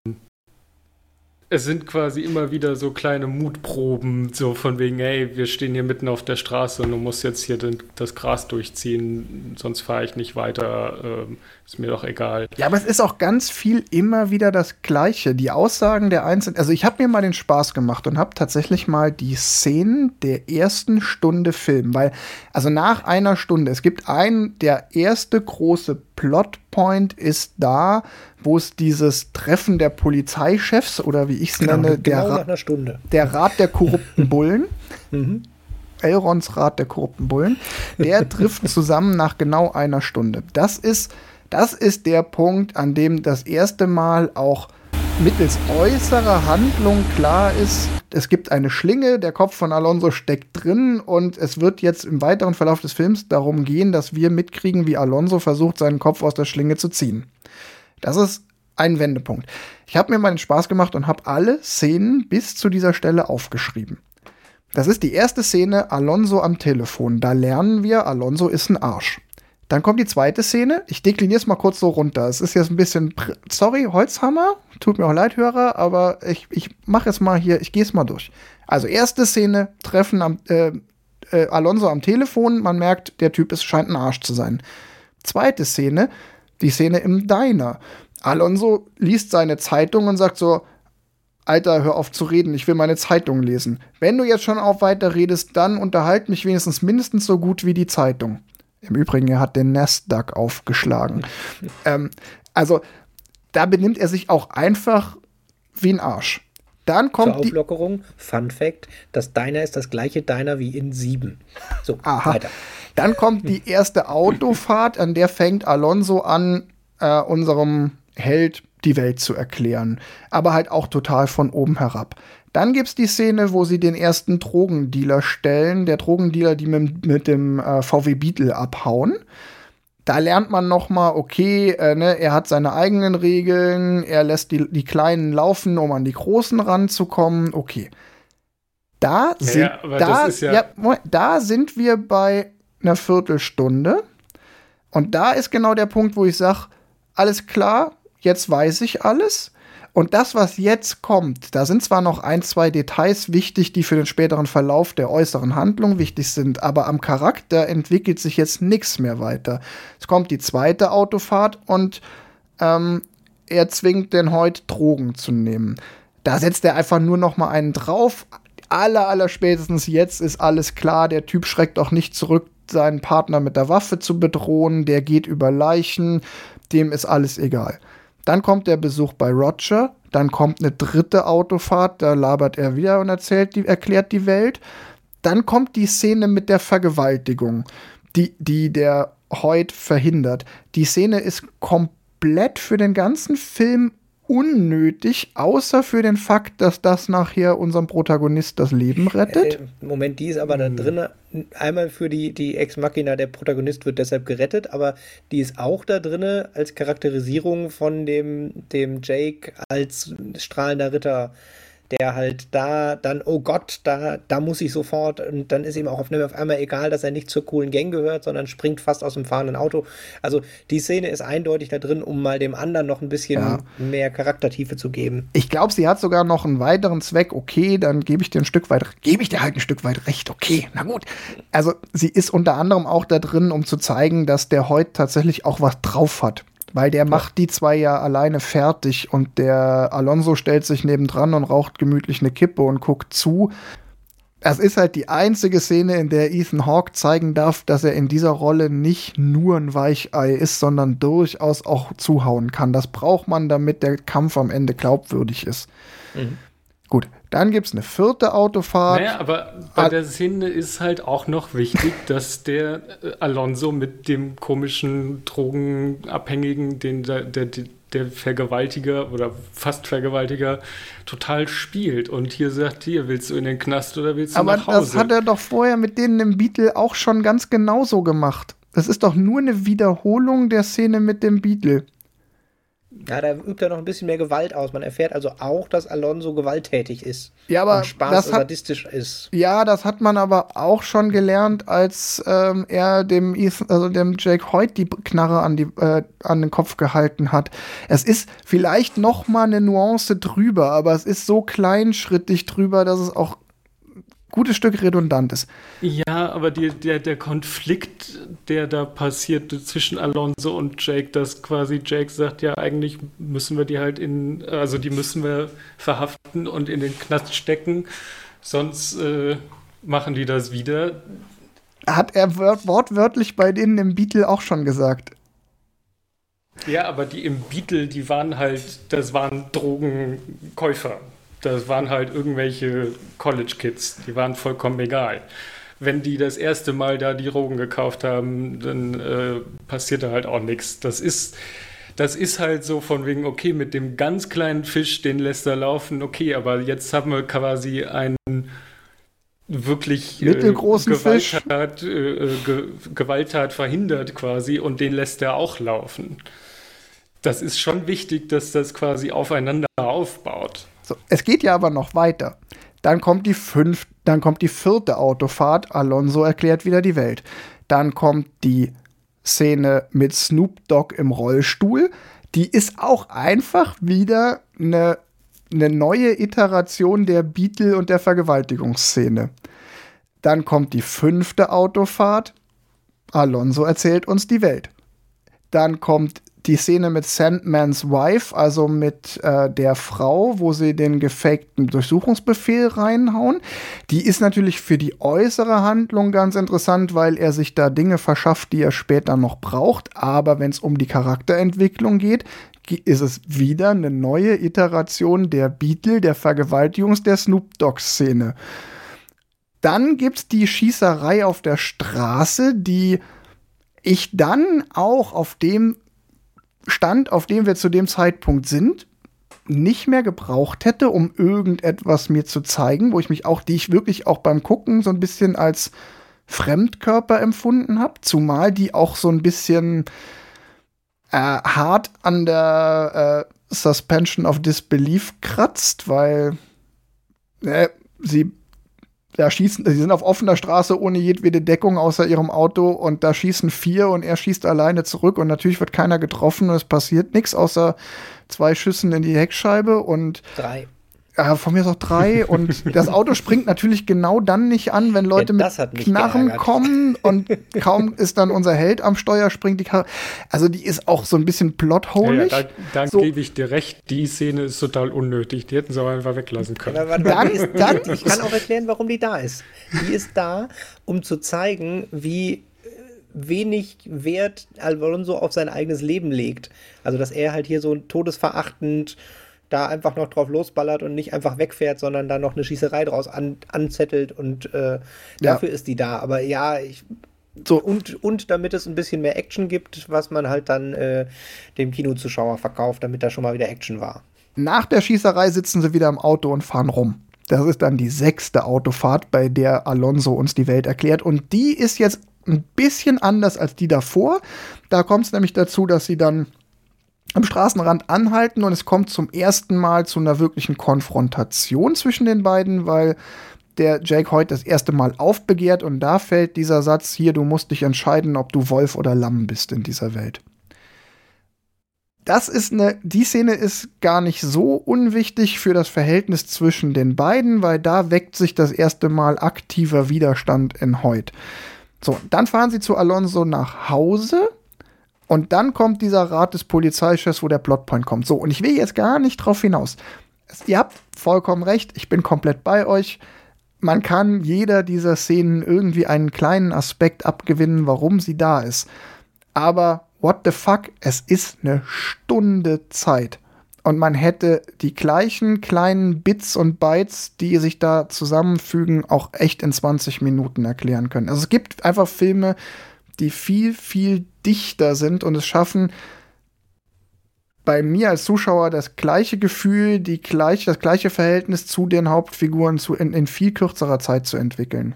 C: es sind quasi immer wieder so kleine Mutproben, so von wegen, hey, wir stehen hier mitten auf der Straße und du musst jetzt hier den, das Gras durchziehen, sonst fahre ich nicht weiter, ähm, ist mir doch egal.
A: Ja, aber es ist auch ganz viel immer wieder das Gleiche. Die Aussagen der Einzelnen, also ich habe mir mal den Spaß gemacht und habe tatsächlich mal die Szenen der ersten Stunde Film, weil, also nach einer Stunde, es gibt einen, der erste große Plotpoint ist da, wo es dieses Treffen der Polizeichefs oder wie ich es genau, nenne,
B: genau
A: der, Ra der Rat der korrupten Bullen. mhm. Elrons Rat der korrupten Bullen. Der trifft zusammen nach genau einer Stunde. Das ist, das ist der Punkt, an dem das erste Mal auch mittels äußerer Handlung klar ist, es gibt eine Schlinge, der Kopf von Alonso steckt drin und es wird jetzt im weiteren Verlauf des Films darum gehen, dass wir mitkriegen, wie Alonso versucht, seinen Kopf aus der Schlinge zu ziehen. Das ist ein Wendepunkt. Ich habe mir mal den Spaß gemacht und habe alle Szenen bis zu dieser Stelle aufgeschrieben. Das ist die erste Szene, Alonso am Telefon. Da lernen wir, Alonso ist ein Arsch. Dann kommt die zweite Szene. Ich dekliniere es mal kurz so runter. Es ist jetzt ein bisschen, sorry, Holzhammer. Tut mir auch leid, Hörer, aber ich, ich mache es mal hier, ich gehe es mal durch. Also erste Szene, Treffen am, äh, äh, Alonso am Telefon. Man merkt, der Typ ist, scheint ein Arsch zu sein. Zweite Szene, die Szene im Diner. Alonso liest seine Zeitung und sagt so, Alter, hör auf zu reden, ich will meine Zeitung lesen. Wenn du jetzt schon auf weiter redest, dann unterhalt mich wenigstens mindestens so gut wie die Zeitung. Im Übrigen, er hat den Nasdaq aufgeschlagen. ähm, also, da benimmt er sich auch einfach wie ein Arsch. Dann kommt
B: Zur Auflockerung, Fun Fact, das Diner ist das gleiche Diner wie in 7. So,
A: Aha. weiter. Dann kommt die erste Autofahrt, an der fängt Alonso an, äh, unserem Held die Welt zu erklären. Aber halt auch total von oben herab. Dann gibt es die Szene, wo sie den ersten Drogendealer stellen. Der Drogendealer, die mit, mit dem äh, VW Beetle abhauen. Da lernt man noch mal, okay, äh, ne, er hat seine eigenen Regeln, er lässt die, die Kleinen laufen, um an die Großen ranzukommen. Okay. Da sind, ja, da, ja ja, da sind wir bei einer Viertelstunde. Und da ist genau der Punkt, wo ich sage, alles klar, jetzt weiß ich alles. Und das, was jetzt kommt, da sind zwar noch ein, zwei Details wichtig, die für den späteren Verlauf der äußeren Handlung wichtig sind, aber am Charakter entwickelt sich jetzt nichts mehr weiter. Es kommt die zweite Autofahrt und ähm, er zwingt den Hoyt, Drogen zu nehmen. Da setzt er einfach nur noch mal einen drauf. Aller, aller spätestens jetzt ist alles klar. Der Typ schreckt auch nicht zurück, seinen Partner mit der Waffe zu bedrohen. Der geht über Leichen. Dem ist alles egal. Dann kommt der Besuch bei Roger. Dann kommt eine dritte Autofahrt. Da labert er wieder und erzählt die, erklärt die Welt. Dann kommt die Szene mit der Vergewaltigung, die, die der Hoyt verhindert. Die Szene ist komplett für den ganzen Film unnötig, außer für den Fakt, dass das nachher unserem Protagonist das Leben rettet. Äh,
B: Moment, die ist aber da hm. drin. Einmal für die, die Ex-Machina, der Protagonist wird deshalb gerettet, aber die ist auch da drin als Charakterisierung von dem, dem Jake als strahlender Ritter der halt da dann, oh Gott, da, da muss ich sofort, und dann ist ihm auch auf, auf einmal egal, dass er nicht zur coolen Gang gehört, sondern springt fast aus dem fahrenden Auto. Also die Szene ist eindeutig da drin, um mal dem anderen noch ein bisschen ja. mehr Charaktertiefe zu geben.
A: Ich glaube, sie hat sogar noch einen weiteren Zweck, okay, dann gebe ich dir ein Stück weit, gebe ich dir halt ein Stück weit recht, okay, na gut. Also sie ist unter anderem auch da drin, um zu zeigen, dass der heute tatsächlich auch was drauf hat. Weil der macht die zwei ja alleine fertig und der Alonso stellt sich nebendran und raucht gemütlich eine Kippe und guckt zu. Das ist halt die einzige Szene, in der Ethan Hawke zeigen darf, dass er in dieser Rolle nicht nur ein Weichei ist, sondern durchaus auch zuhauen kann. Das braucht man, damit der Kampf am Ende glaubwürdig ist. Mhm. Gut, dann gibt es eine vierte Autofahrt.
C: Naja, aber bei der Szene ist halt auch noch wichtig, dass der äh, Alonso mit dem komischen Drogenabhängigen, den der, der, der Vergewaltiger oder fast Vergewaltiger total spielt und hier sagt, hier willst du in den Knast oder willst du
A: aber
C: nach Hause?
A: Aber das hat er doch vorher mit denen im Beatle auch schon ganz genauso gemacht. Das ist doch nur eine Wiederholung der Szene mit dem Beatle.
B: Ja, da übt er noch ein bisschen mehr Gewalt aus. Man erfährt also auch, dass Alonso gewalttätig ist.
A: Ja, aber
B: und Spaß
A: das hat,
B: sadistisch ist.
A: Ja, das hat man aber auch schon gelernt, als ähm, er dem Ethan, also dem Jake Hoyt die Knarre an, die, äh, an den Kopf gehalten hat. Es ist vielleicht noch mal eine Nuance drüber, aber es ist so kleinschrittig drüber, dass es auch gutes Stück redundant ist.
C: Ja, aber die, der, der Konflikt, der da passiert zwischen Alonso und Jake, dass quasi Jake sagt, ja, eigentlich müssen wir die halt in, also die müssen wir verhaften und in den Knast stecken, sonst äh, machen die das wieder.
A: Hat er wortwörtlich bei denen im Beatle auch schon gesagt.
C: Ja, aber die im Beatle, die waren halt, das waren Drogenkäufer das waren halt irgendwelche College-Kids, die waren vollkommen egal. Wenn die das erste Mal da die Drogen gekauft haben, dann äh, passiert da halt auch nichts. Das ist, das ist halt so von wegen, okay, mit dem ganz kleinen Fisch, den lässt er laufen, okay, aber jetzt haben wir quasi einen wirklich
A: äh, mittelgroßen
C: äh, Gewalttat, Fisch. Äh, Ge Gewalttat verhindert quasi und den lässt er auch laufen. Das ist schon wichtig, dass das quasi aufeinander aufbaut.
A: So, es geht ja aber noch weiter. Dann kommt die fünf, dann kommt die vierte Autofahrt. Alonso erklärt wieder die Welt. Dann kommt die Szene mit Snoop Dogg im Rollstuhl. Die ist auch einfach wieder eine, eine neue Iteration der Beatle und der Vergewaltigungsszene. Dann kommt die fünfte Autofahrt. Alonso erzählt uns die Welt. Dann kommt die Szene mit Sandmans Wife, also mit äh, der Frau, wo sie den gefakten Durchsuchungsbefehl reinhauen, die ist natürlich für die äußere Handlung ganz interessant, weil er sich da Dinge verschafft, die er später noch braucht. Aber wenn es um die Charakterentwicklung geht, ist es wieder eine neue Iteration der Beatle, der Vergewaltigungs-, der Snoop Dogg-Szene. Dann gibt es die Schießerei auf der Straße, die ich dann auch auf dem Stand, auf dem wir zu dem Zeitpunkt sind, nicht mehr gebraucht hätte, um irgendetwas mir zu zeigen, wo ich mich auch, die ich wirklich auch beim Gucken so ein bisschen als Fremdkörper empfunden habe, zumal die auch so ein bisschen äh, hart an der äh, Suspension of Disbelief kratzt, weil äh, sie da schießen, sie sind auf offener Straße ohne jedwede Deckung außer ihrem Auto und da schießen vier und er schießt alleine zurück und natürlich wird keiner getroffen und es passiert nichts außer zwei Schüssen in die Heckscheibe und
B: drei.
A: Ja, von mir ist auch drei. Und das Auto springt natürlich genau dann nicht an, wenn Leute ja, mit Knarren geärgert. kommen und kaum ist dann unser Held am Steuer, springt die Karre. Also die ist auch so ein bisschen plotholig.
C: Ja, ja, da, da so. gebe ich dir recht. Die Szene ist total unnötig. Die hätten sie aber einfach weglassen können.
B: Ja, dann, ist, dann, ich kann auch erklären, warum die da ist. Die ist da, um zu zeigen, wie äh, wenig Wert Alonso auf sein eigenes Leben legt. Also, dass er halt hier so todesverachtend da einfach noch drauf losballert und nicht einfach wegfährt, sondern da noch eine Schießerei draus an, anzettelt und äh, dafür ja. ist die da. Aber ja, ich. So. Und, und damit es ein bisschen mehr Action gibt, was man halt dann äh, dem Kinozuschauer verkauft, damit da schon mal wieder Action war.
A: Nach der Schießerei sitzen sie wieder im Auto und fahren rum. Das ist dann die sechste Autofahrt, bei der Alonso uns die Welt erklärt. Und die ist jetzt ein bisschen anders als die davor. Da kommt es nämlich dazu, dass sie dann am Straßenrand anhalten und es kommt zum ersten Mal zu einer wirklichen Konfrontation zwischen den beiden, weil der Jake heute das erste Mal aufbegehrt und da fällt dieser Satz hier, du musst dich entscheiden, ob du Wolf oder Lamm bist in dieser Welt. Das ist eine, die Szene ist gar nicht so unwichtig für das Verhältnis zwischen den beiden, weil da weckt sich das erste Mal aktiver Widerstand in Heut. So, dann fahren sie zu Alonso nach Hause und dann kommt dieser Rat des Polizeichefs, wo der Plotpoint kommt. So, und ich will jetzt gar nicht drauf hinaus. Ihr habt vollkommen recht, ich bin komplett bei euch. Man kann jeder dieser Szenen irgendwie einen kleinen Aspekt abgewinnen, warum sie da ist. Aber what the fuck, es ist eine Stunde Zeit. und man hätte die gleichen kleinen Bits und Bytes, die sich da zusammenfügen, auch echt in 20 Minuten erklären können. Also es gibt einfach Filme, die viel, viel dichter sind und es schaffen, bei mir als Zuschauer das gleiche Gefühl, die gleich, das gleiche Verhältnis zu den Hauptfiguren zu, in, in viel kürzerer Zeit zu entwickeln.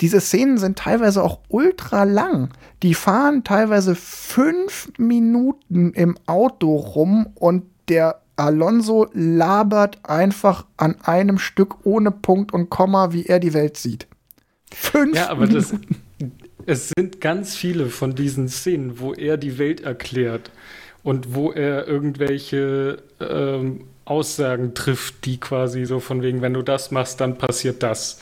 A: Diese Szenen sind teilweise auch ultra lang. Die fahren teilweise fünf Minuten im Auto rum und der Alonso labert einfach an einem Stück ohne Punkt und Komma, wie er die Welt sieht.
C: Fünf ja, aber Minuten. Das, es sind ganz viele von diesen Szenen, wo er die Welt erklärt und wo er irgendwelche ähm, Aussagen trifft, die quasi so von wegen, wenn du das machst, dann passiert das.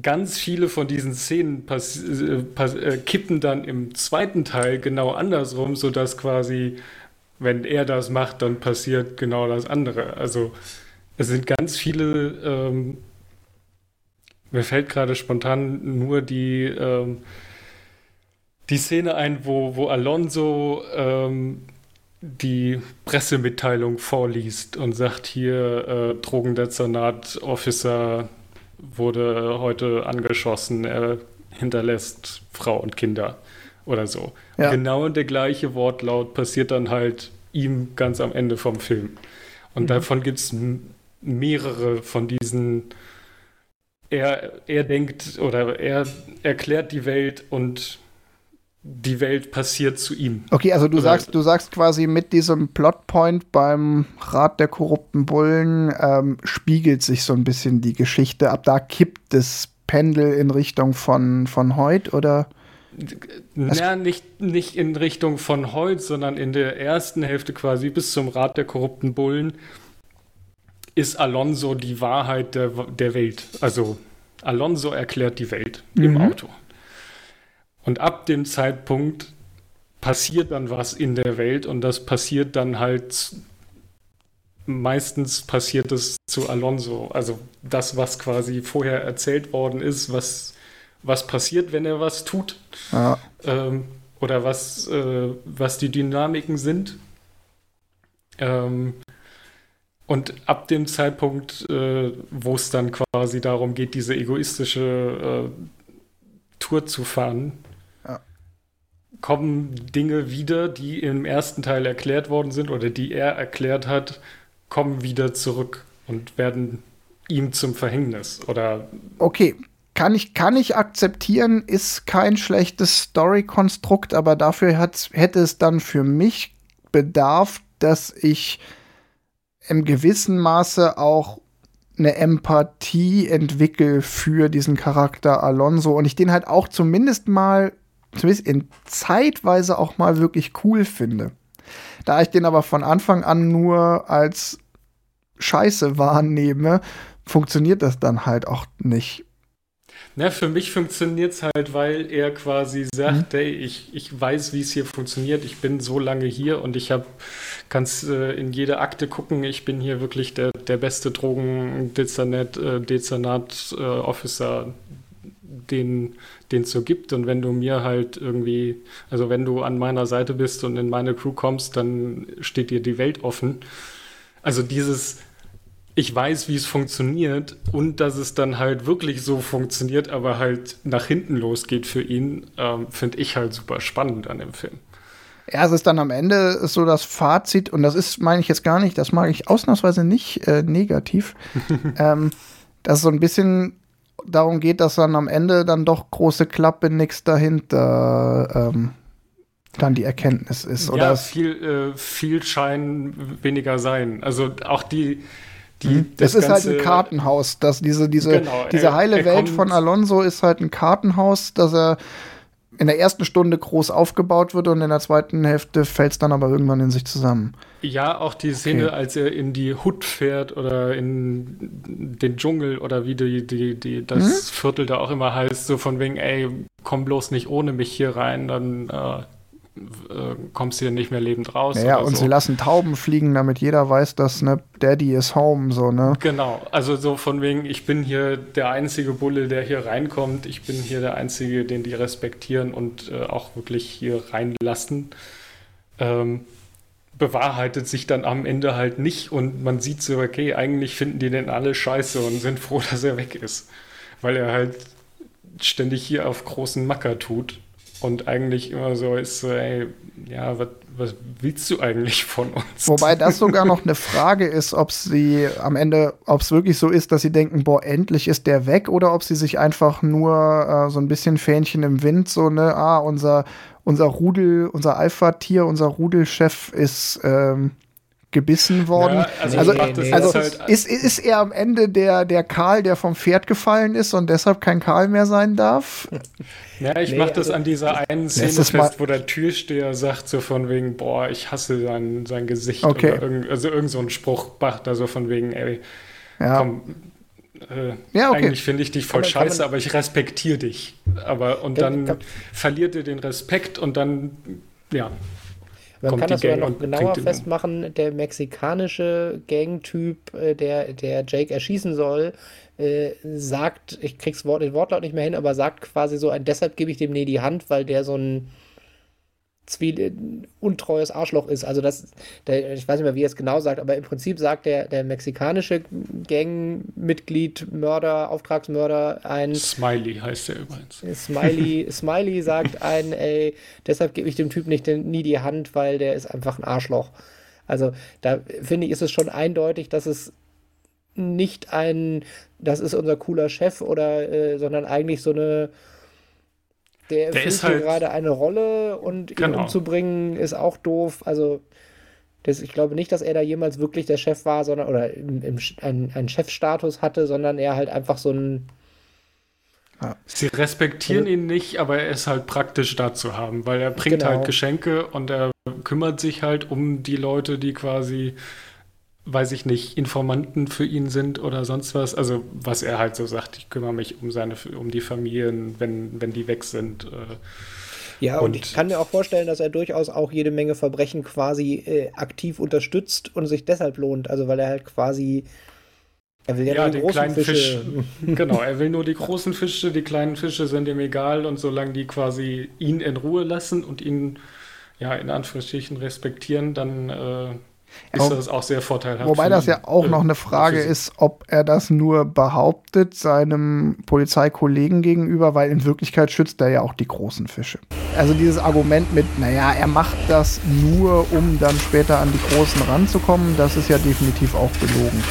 C: Ganz viele von diesen Szenen äh, kippen dann im zweiten Teil genau andersrum, sodass quasi, wenn er das macht, dann passiert genau das andere. Also es sind ganz viele, ähm, mir fällt gerade spontan nur die ähm, die Szene ein, wo, wo Alonso ähm, die Pressemitteilung vorliest und sagt, hier äh, Drogendezernat-Officer wurde heute angeschossen, er hinterlässt Frau und Kinder oder so. Ja. Genau der gleiche Wortlaut passiert dann halt ihm ganz am Ende vom Film. Und mhm. davon gibt es mehrere von diesen er, er denkt oder er erklärt die Welt und die Welt passiert zu ihm.
A: Okay, also du sagst, du sagst quasi mit diesem Plotpoint beim Rat der korrupten Bullen ähm, spiegelt sich so ein bisschen die Geschichte. Ab da kippt das Pendel in Richtung von, von heute, oder?
C: Ja, nicht, nicht in Richtung von heute, sondern in der ersten Hälfte quasi bis zum Rat der korrupten Bullen ist Alonso die Wahrheit der, der Welt. Also Alonso erklärt die Welt mhm. im Auto. Und ab dem Zeitpunkt passiert dann was in der Welt und das passiert dann halt meistens passiert es zu Alonso. Also das, was quasi vorher erzählt worden ist, was, was passiert, wenn er was tut. Ja. Ähm, oder was, äh, was die Dynamiken sind. Ähm, und ab dem Zeitpunkt, äh, wo es dann quasi darum geht, diese egoistische äh, Tour zu fahren, kommen Dinge wieder, die im ersten Teil erklärt worden sind oder die er erklärt hat, kommen wieder zurück und werden ihm zum Verhängnis oder
A: Okay, kann ich, kann ich akzeptieren, ist kein schlechtes Story-Konstrukt, aber dafür hätte es dann für mich Bedarf, dass ich im gewissen Maße auch eine Empathie entwickle für diesen Charakter Alonso und ich den halt auch zumindest mal zumindest in zeitweise auch mal wirklich cool finde. Da ich den aber von Anfang an nur als Scheiße wahrnehme, funktioniert das dann halt auch nicht.
C: Na, für mich funktioniert es halt, weil er quasi sagt, mhm. ey, ich, ich weiß, wie es hier funktioniert, ich bin so lange hier und ich kann es äh, in jede Akte gucken, ich bin hier wirklich der, der beste Drogendezernat-Officer, äh, den den es so gibt. Und wenn du mir halt irgendwie, also wenn du an meiner Seite bist und in meine Crew kommst, dann steht dir die Welt offen. Also dieses, ich weiß, wie es funktioniert und dass es dann halt wirklich so funktioniert, aber halt nach hinten losgeht für ihn, ähm, finde ich halt super spannend an dem Film.
A: Ja, es ist dann am Ende so das Fazit, und das ist, meine ich jetzt gar nicht, das mag ich ausnahmsweise nicht äh, negativ, ähm, dass so ein bisschen darum geht, dass dann am Ende dann doch große Klappe, nichts dahinter ähm, dann die Erkenntnis ist. Oder
C: ja, viel, äh, viel Schein, weniger Sein. Also auch die. Die,
A: mhm. das, das ist halt ein Kartenhaus. Dass diese, diese, genau, diese heile er Welt von Alonso ist halt ein Kartenhaus, dass er in der ersten Stunde groß aufgebaut wird und in der zweiten Hälfte fällt es dann aber irgendwann in sich zusammen.
C: Ja, auch die Szene, okay. als er in die Hut fährt oder in den Dschungel oder wie die, die, die, das mhm. Viertel da auch immer heißt, so von wegen, ey, komm bloß nicht ohne mich hier rein, dann äh, äh, kommst du hier nicht mehr lebend raus.
A: Ja, und so. sie lassen Tauben fliegen, damit jeder weiß, dass ne, Daddy is home, so, ne?
C: Genau, also so von wegen, ich bin hier der einzige Bulle, der hier reinkommt, ich bin hier der einzige, den die respektieren und äh, auch wirklich hier reinlassen. Ähm, bewahrheitet sich dann am Ende halt nicht und man sieht so, okay, eigentlich finden die den alle scheiße und sind froh, dass er weg ist. Weil er halt ständig hier auf großen Macker tut und eigentlich immer so ist, so, ey, ja, was, was willst du eigentlich von uns?
A: Wobei das sogar noch eine Frage ist, ob sie am Ende, ob es wirklich so ist, dass sie denken, boah, endlich ist der weg, oder ob sie sich einfach nur äh, so ein bisschen Fähnchen im Wind, so, ne, ah, unser, unser Rudel, unser Alpha-Tier, unser Rudelchef ist ähm, gebissen worden. Ja, also, also, nee, nee, also halt ist, ist er am Ende der, der Karl, der vom Pferd gefallen ist und deshalb kein Karl mehr sein darf?
C: Ja, ich nee, mache das also, an dieser einen Szene fest, wo der Türsteher sagt so von wegen, boah, ich hasse sein, sein Gesicht.
A: Okay.
C: Oder irgend, also irgend so ein Spruch macht da so von wegen, ey,
A: ja.
C: komm, äh, ja, okay. eigentlich finde ich dich voll kann scheiße, aber ich respektiere dich. Aber und dann kann, verliert er den Respekt und dann, ja.
B: Man kann das sogar noch genauer festmachen. Der mexikanische Gangtyp, äh, der, der Jake erschießen soll, äh, sagt, ich krieg's Wort, den Wortlaut nicht mehr hin, aber sagt quasi so, ein, deshalb gebe ich dem nie die Hand, weil der so ein Zwiel untreues Arschloch ist. Also das, der, ich weiß nicht mehr, wie er es genau sagt, aber im Prinzip sagt der, der mexikanische Gangmitglied, Mörder, Auftragsmörder ein
C: Smiley heißt er übrigens.
B: Smiley, Smiley sagt ein, ey, deshalb gebe ich dem Typ nicht nie die Hand, weil der ist einfach ein Arschloch. Also da finde ich, ist es schon eindeutig, dass es nicht ein, das ist unser cooler Chef oder, äh, sondern eigentlich so eine der, der ist halt, gerade eine Rolle und ihn genau. umzubringen ist auch doof. Also, das, ich glaube nicht, dass er da jemals wirklich der Chef war, sondern oder im, im, ein, einen Chefstatus hatte, sondern er halt einfach so ein.
C: Sie respektieren also, ihn nicht, aber er ist halt praktisch da zu haben, weil er bringt genau. halt Geschenke und er kümmert sich halt um die Leute, die quasi weiß ich nicht, Informanten für ihn sind oder sonst was. Also was er halt so sagt, ich kümmere mich um seine, um die Familien, wenn, wenn die weg sind. Äh,
B: ja, und, und, ich kann mir auch vorstellen, dass er durchaus auch jede Menge Verbrechen quasi äh, aktiv unterstützt und sich deshalb lohnt. Also weil er halt quasi
C: er will ja, ja nur die großen Fische. Fisch, genau, er will nur die großen Fische, die kleinen Fische sind ihm egal und solange die quasi ihn in Ruhe lassen und ihn ja in Anführungsstrichen respektieren, dann äh, ist das auch sehr vorteilhaft.
A: Wobei das ja auch noch eine Frage ist, ob er das nur behauptet seinem Polizeikollegen gegenüber, weil in Wirklichkeit schützt er ja auch die großen Fische. Also dieses Argument mit, naja, er macht das nur, um dann später an die großen ranzukommen, das ist ja definitiv auch gelogen.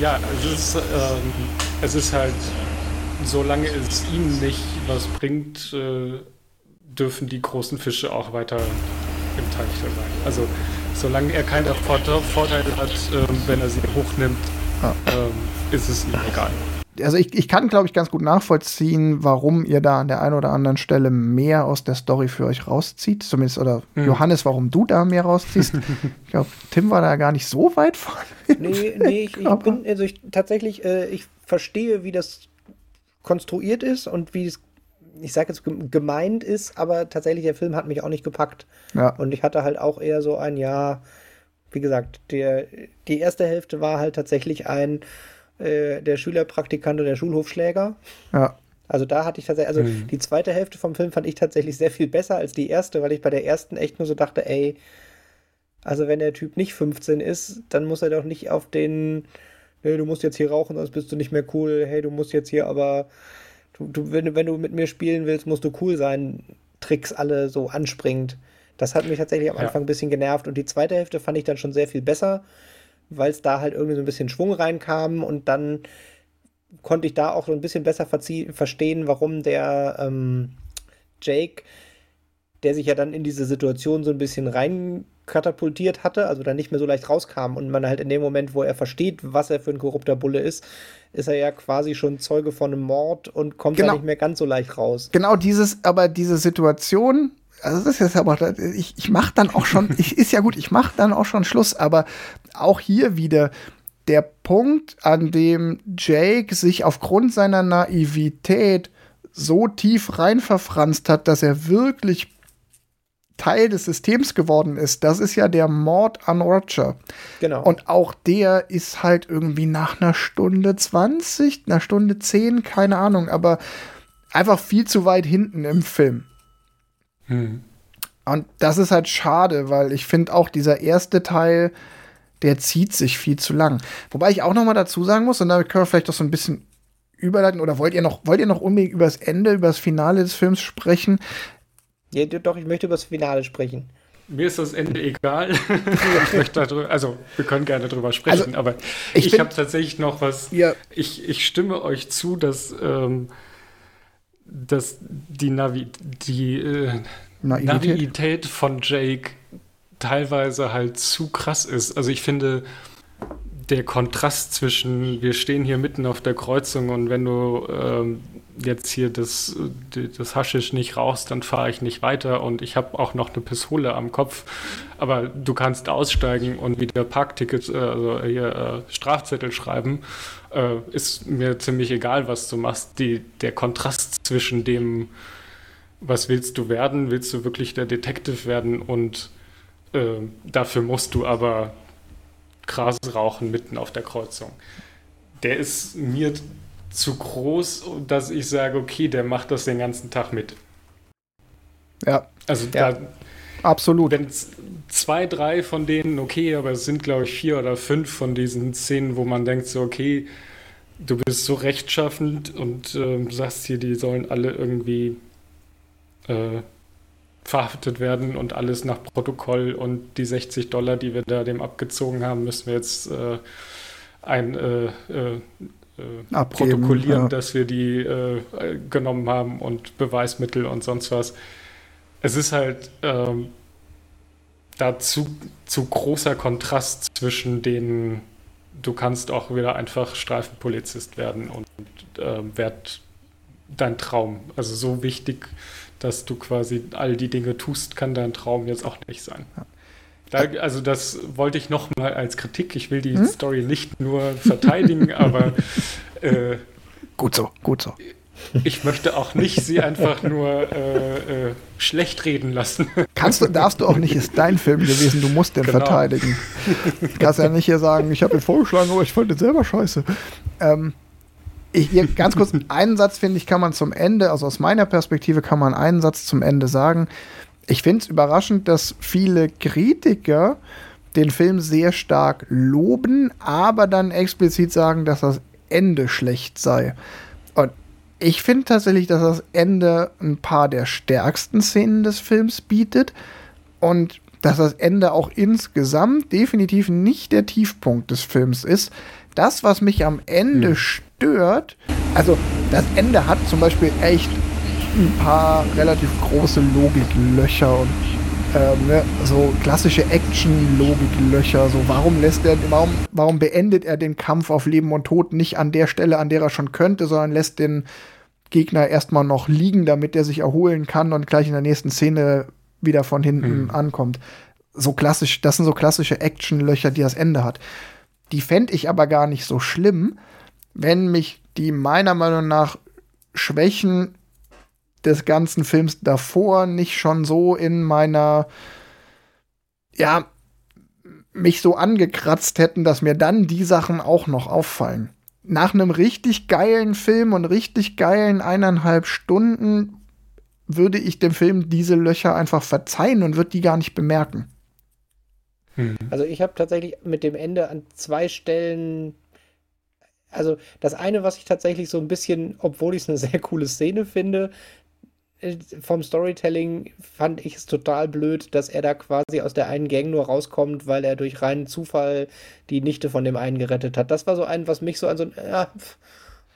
C: Ja, es ist, ähm, es ist halt, solange es ihm nicht was bringt, äh, dürfen die großen Fische auch weiter im Teich sein. Also solange er keinen Vorteil hat, ähm, wenn er sie hochnimmt, ah. ähm, ist es ihm egal.
A: Also ich, ich kann, glaube ich, ganz gut nachvollziehen, warum ihr da an der einen oder anderen Stelle mehr aus der Story für euch rauszieht. Zumindest, oder hm. Johannes, warum du da mehr rausziehst. ich glaube, Tim war da gar nicht so weit vorne.
B: Nee, nee, ich, ich bin, also ich tatsächlich, äh, ich verstehe, wie das konstruiert ist und wie es ich sage jetzt gemeint ist, aber tatsächlich der Film hat mich auch nicht gepackt.
A: Ja.
B: Und ich hatte halt auch eher so ein Jahr, wie gesagt, der, die erste Hälfte war halt tatsächlich ein äh, der Schülerpraktikant und der Schulhofschläger.
A: Ja.
B: Also da hatte ich tatsächlich, also mhm. die zweite Hälfte vom Film fand ich tatsächlich sehr viel besser als die erste, weil ich bei der ersten echt nur so dachte, ey, also wenn der Typ nicht 15 ist, dann muss er doch nicht auf den, hey, du musst jetzt hier rauchen, sonst bist du nicht mehr cool, hey, du musst jetzt hier aber du, du, wenn, wenn du mit mir spielen willst, musst du cool sein, Tricks alle so anspringend. Das hat mich tatsächlich am Anfang ja. ein bisschen genervt. Und die zweite Hälfte fand ich dann schon sehr viel besser, weil es da halt irgendwie so ein bisschen Schwung reinkam und dann konnte ich da auch so ein bisschen besser verstehen, warum der ähm, Jake, der sich ja dann in diese Situation so ein bisschen rein katapultiert hatte, also dann nicht mehr so leicht rauskam und man halt in dem Moment, wo er versteht, was er für ein korrupter Bulle ist, ist er ja quasi schon Zeuge von einem Mord und kommt genau. da nicht mehr ganz so leicht raus.
A: Genau dieses, aber diese Situation, also das ist jetzt aber, ich, ich mach dann auch schon, ich, ist ja gut, ich mach dann auch schon Schluss, aber auch hier wieder der Punkt, an dem Jake sich aufgrund seiner Naivität so tief rein verfranst hat, dass er wirklich Teil des Systems geworden ist, das ist ja der Mord an Roger.
B: Genau.
A: Und auch der ist halt irgendwie nach einer Stunde 20, einer Stunde 10, keine Ahnung, aber einfach viel zu weit hinten im Film. Hm. Und das ist halt schade, weil ich finde auch dieser erste Teil, der zieht sich viel zu lang. Wobei ich auch noch mal dazu sagen muss, und damit können wir vielleicht auch so ein bisschen überleiten, oder wollt ihr noch, wollt ihr noch unbedingt über das Ende, über das Finale des Films sprechen?
B: Ja, doch, ich möchte über das Finale sprechen.
C: Mir ist das Ende egal. darüber, also wir können gerne darüber sprechen, also, aber ich, ich habe tatsächlich noch was. Ja. Ich, ich stimme euch zu, dass, ähm, dass die, Navi die äh, Naivität? Naivität von Jake teilweise halt zu krass ist. Also ich finde, der Kontrast zwischen, wir stehen hier mitten auf der Kreuzung und wenn du ähm, jetzt hier das, das Haschisch nicht rauchst, dann fahre ich nicht weiter und ich habe auch noch eine Pistole am Kopf. Aber du kannst aussteigen und wieder Parktickets, äh, also hier äh, Strafzettel schreiben. Äh, ist mir ziemlich egal, was du machst. Die, der Kontrast zwischen dem, was willst du werden? Willst du wirklich der Detective werden? Und äh, dafür musst du aber Gras rauchen mitten auf der Kreuzung. Der ist mir zu groß, dass ich sage, okay, der macht das den ganzen Tag mit.
A: Ja.
C: Also
A: ja.
C: da.
A: Absolut.
C: Wenn zwei, drei von denen, okay, aber es sind, glaube ich, vier oder fünf von diesen Szenen, wo man denkt, so, okay, du bist so rechtschaffend und äh, sagst hier, die sollen alle irgendwie äh, verhaftet werden und alles nach Protokoll und die 60 Dollar, die wir da dem abgezogen haben, müssen wir jetzt äh, ein äh, äh, äh protokollieren, ja. dass wir die äh, genommen haben und Beweismittel und sonst was. Es ist halt ähm, da zu, zu großer Kontrast zwischen den, du kannst auch wieder einfach Streifenpolizist werden und äh, werd dein Traum. Also so wichtig dass du quasi all die Dinge tust, kann dein Traum jetzt auch nicht sein. Da, also das wollte ich nochmal als Kritik. Ich will die hm? Story nicht nur verteidigen, aber
A: äh, gut so, gut so.
C: Ich möchte auch nicht sie einfach nur äh, äh, schlecht reden lassen.
A: Kannst du, darfst du auch nicht, ist dein Film gewesen, du musst den genau. verteidigen. Du kannst ja nicht hier sagen, ich habe ihn vorgeschlagen, aber ich fand den selber scheiße. Ähm, ich, hier, ganz kurz, einen Satz finde ich, kann man zum Ende, also aus meiner Perspektive kann man einen Satz zum Ende sagen. Ich finde es überraschend, dass viele Kritiker den Film sehr stark loben, aber dann explizit sagen, dass das Ende schlecht sei. Und ich finde tatsächlich, dass das Ende ein paar der stärksten Szenen des Films bietet und dass das Ende auch insgesamt definitiv nicht der Tiefpunkt des Films ist. Das, was mich am Ende hm stört. Also das Ende hat zum Beispiel echt ein paar relativ große Logiklöcher und ähm, ne, so klassische Action-Logiklöcher. So, warum lässt er, warum, warum beendet er den Kampf auf Leben und Tod nicht an der Stelle, an der er schon könnte, sondern lässt den Gegner erstmal noch liegen, damit er sich erholen kann und gleich in der nächsten Szene wieder von hinten mhm. ankommt. So klassisch, das sind so klassische Action-Löcher, die das Ende hat. Die fände ich aber gar nicht so schlimm, wenn mich die meiner Meinung nach Schwächen des ganzen Films davor nicht schon so in meiner, ja, mich so angekratzt hätten, dass mir dann die Sachen auch noch auffallen. Nach einem richtig geilen Film und richtig geilen eineinhalb Stunden würde ich dem Film diese Löcher einfach verzeihen und würde die gar nicht bemerken.
B: Hm. Also ich habe tatsächlich mit dem Ende an zwei Stellen also das eine, was ich tatsächlich so ein bisschen, obwohl ich es eine sehr coole Szene finde, äh, vom Storytelling fand ich es total blöd, dass er da quasi aus der einen Gang nur rauskommt, weil er durch reinen Zufall die Nichte von dem einen gerettet hat. Das war so ein, was mich so an so ein, ja,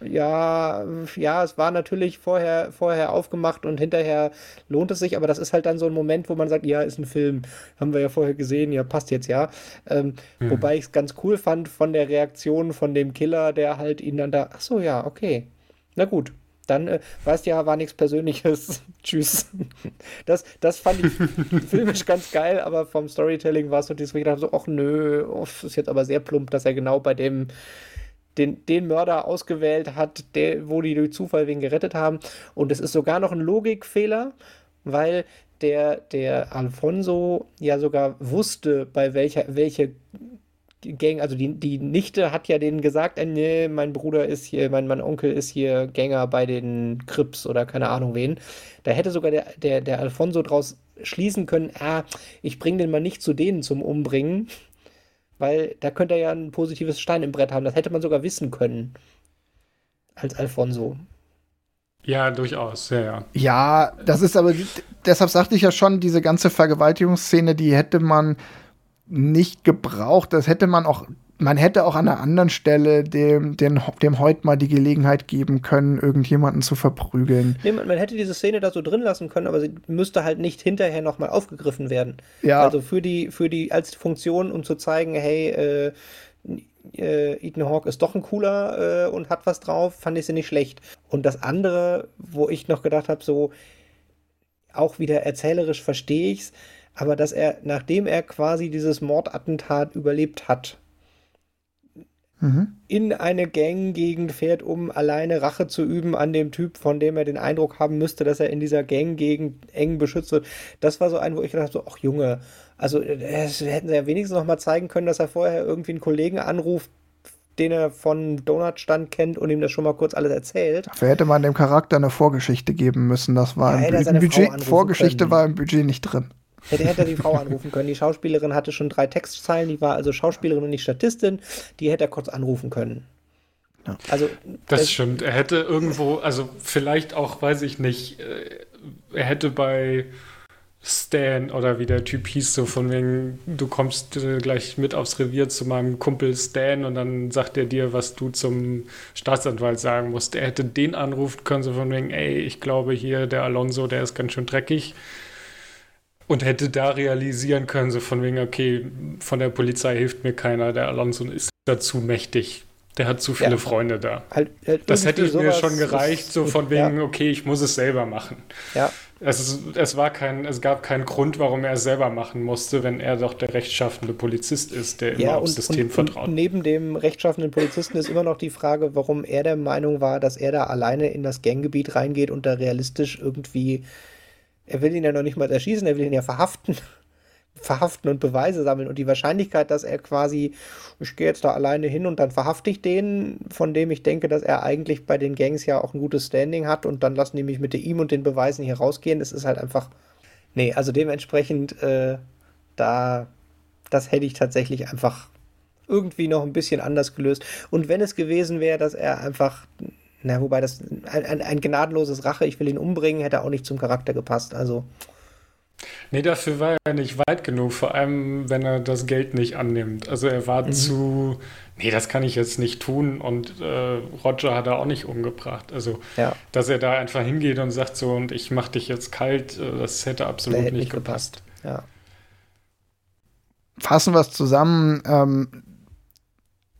B: ja, ja, es war natürlich vorher, vorher aufgemacht und hinterher lohnt es sich, aber das ist halt dann so ein Moment, wo man sagt, ja, ist ein Film, haben wir ja vorher gesehen, ja, passt jetzt ja. Ähm, mhm. Wobei ich es ganz cool fand von der Reaktion von dem Killer, der halt ihn dann da, ach so, ja, okay, na gut, dann äh, weißt ja, war nichts Persönliches. Tschüss. Das, das fand ich filmisch ganz geil, aber vom Storytelling war es so wo ich dachte so, ach nö, oh, ist jetzt aber sehr plump, dass er genau bei dem den, den Mörder ausgewählt hat, der, wo die durch Zufall wen gerettet haben. Und es ist sogar noch ein Logikfehler, weil der, der Alfonso ja sogar wusste, bei welcher, welche Gang, also die, die Nichte hat ja denen gesagt, äh, nee, mein Bruder ist hier, mein, mein Onkel ist hier Gänger bei den Crips oder keine Ahnung wen. Da hätte sogar der, der, der Alfonso draus schließen können, ah, ich bringe den mal nicht zu denen zum Umbringen, weil da könnte er ja ein positives Stein im Brett haben. Das hätte man sogar wissen können. Als Alfonso.
C: Ja, durchaus, ja, ja.
A: Ja, das ist aber, deshalb sagte ich ja schon, diese ganze Vergewaltigungsszene, die hätte man nicht gebraucht. Das hätte man auch man hätte auch an einer anderen Stelle dem, dem, dem Heut mal die Gelegenheit geben können, irgendjemanden zu verprügeln.
B: Nee, man, man, hätte diese Szene da so drin lassen können, aber sie müsste halt nicht hinterher nochmal aufgegriffen werden.
A: Ja.
B: Also für die, für die, als Funktion, um zu zeigen, hey, äh, äh, Ethan Hawke ist doch ein cooler äh, und hat was drauf, fand ich sie nicht schlecht. Und das andere, wo ich noch gedacht habe, so auch wieder erzählerisch verstehe ich's, aber dass er, nachdem er quasi dieses Mordattentat überlebt hat, mhm. in eine Ganggegend fährt, um alleine Rache zu üben an dem Typ, von dem er den Eindruck haben müsste, dass er in dieser Ganggegend eng beschützt wird. Das war so ein, wo ich dachte, so, ach Junge, also das hätten sie ja wenigstens noch mal zeigen können, dass er vorher irgendwie einen Kollegen anruft, den er von Donutstand kennt und ihm das schon mal kurz alles erzählt.
A: Dafür hätte man dem Charakter eine Vorgeschichte geben müssen. Das war ja, im Budget. Vorgeschichte können. war im Budget nicht drin.
B: Hätte, hätte die Frau anrufen können. Die Schauspielerin hatte schon drei Textzeilen, die war also Schauspielerin und nicht Statistin. Die hätte er kurz anrufen können.
C: Ja. Also, das stimmt. Er hätte irgendwo, also vielleicht auch, weiß ich nicht, äh, er hätte bei Stan oder wie der Typ hieß, so von wegen, du kommst äh, gleich mit aufs Revier zu meinem Kumpel Stan und dann sagt er dir, was du zum Staatsanwalt sagen musst. Er hätte den anrufen können, so von wegen, ey, ich glaube hier, der Alonso, der ist ganz schön dreckig. Und hätte da realisieren können, so von wegen, okay, von der Polizei hilft mir keiner, der Alonso ist dazu mächtig. Der hat zu viele ja. Freunde da. Halt, halt das hätte mir schon gereicht, so von wegen, ja. okay, ich muss es selber machen.
B: Ja.
C: Es, ist, es, war kein, es gab keinen Grund, warum er es selber machen musste, wenn er doch der rechtschaffende Polizist ist, der immer ja, aufs System und, vertraut.
B: Und neben dem rechtschaffenden Polizisten ist immer noch die Frage, warum er der Meinung war, dass er da alleine in das Ganggebiet reingeht und da realistisch irgendwie er will ihn ja noch nicht mal erschießen, er will ihn ja verhaften. verhaften und Beweise sammeln. Und die Wahrscheinlichkeit, dass er quasi, ich gehe jetzt da alleine hin und dann verhafte ich den, von dem ich denke, dass er eigentlich bei den Gangs ja auch ein gutes Standing hat und dann lassen die mich mit ihm und den Beweisen hier rausgehen, das ist halt einfach. Nee, also dementsprechend, äh, da, das hätte ich tatsächlich einfach irgendwie noch ein bisschen anders gelöst. Und wenn es gewesen wäre, dass er einfach na, wobei das ein, ein, ein, gnadenloses Rache, ich will ihn umbringen, hätte auch nicht zum Charakter gepasst. Also.
C: Nee, dafür war er nicht weit genug, vor allem wenn er das Geld nicht annimmt. Also er war mhm. zu, nee, das kann ich jetzt nicht tun und äh, Roger hat er auch nicht umgebracht. Also,
B: ja.
C: dass er da einfach hingeht und sagt so, und ich mach dich jetzt kalt, äh, das hätte absolut hätte nicht, nicht gepasst.
B: Ja.
A: Fassen wir es zusammen. Ähm,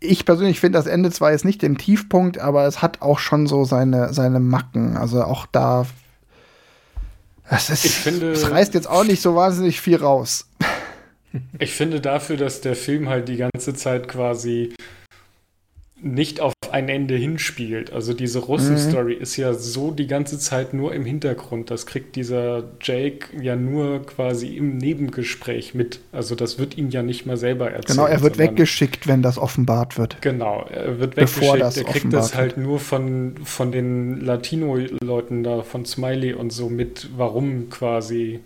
A: ich persönlich finde das Ende zwar jetzt nicht den Tiefpunkt, aber es hat auch schon so seine, seine Macken. Also auch da. Es, ist, ich finde, es reißt jetzt auch nicht so wahnsinnig viel raus.
C: Ich finde dafür, dass der Film halt die ganze Zeit quasi nicht auf ein Ende hinspielt. Also diese Russen-Story mhm. ist ja so die ganze Zeit nur im Hintergrund. Das kriegt dieser Jake ja nur quasi im Nebengespräch mit. Also das wird ihm ja nicht mal selber erzählt.
A: Genau, er wird weggeschickt, wenn das offenbart wird.
C: Genau, er wird Bevor weggeschickt. er kriegt das halt nur von, von den Latino-Leuten da, von Smiley und so mit, warum quasi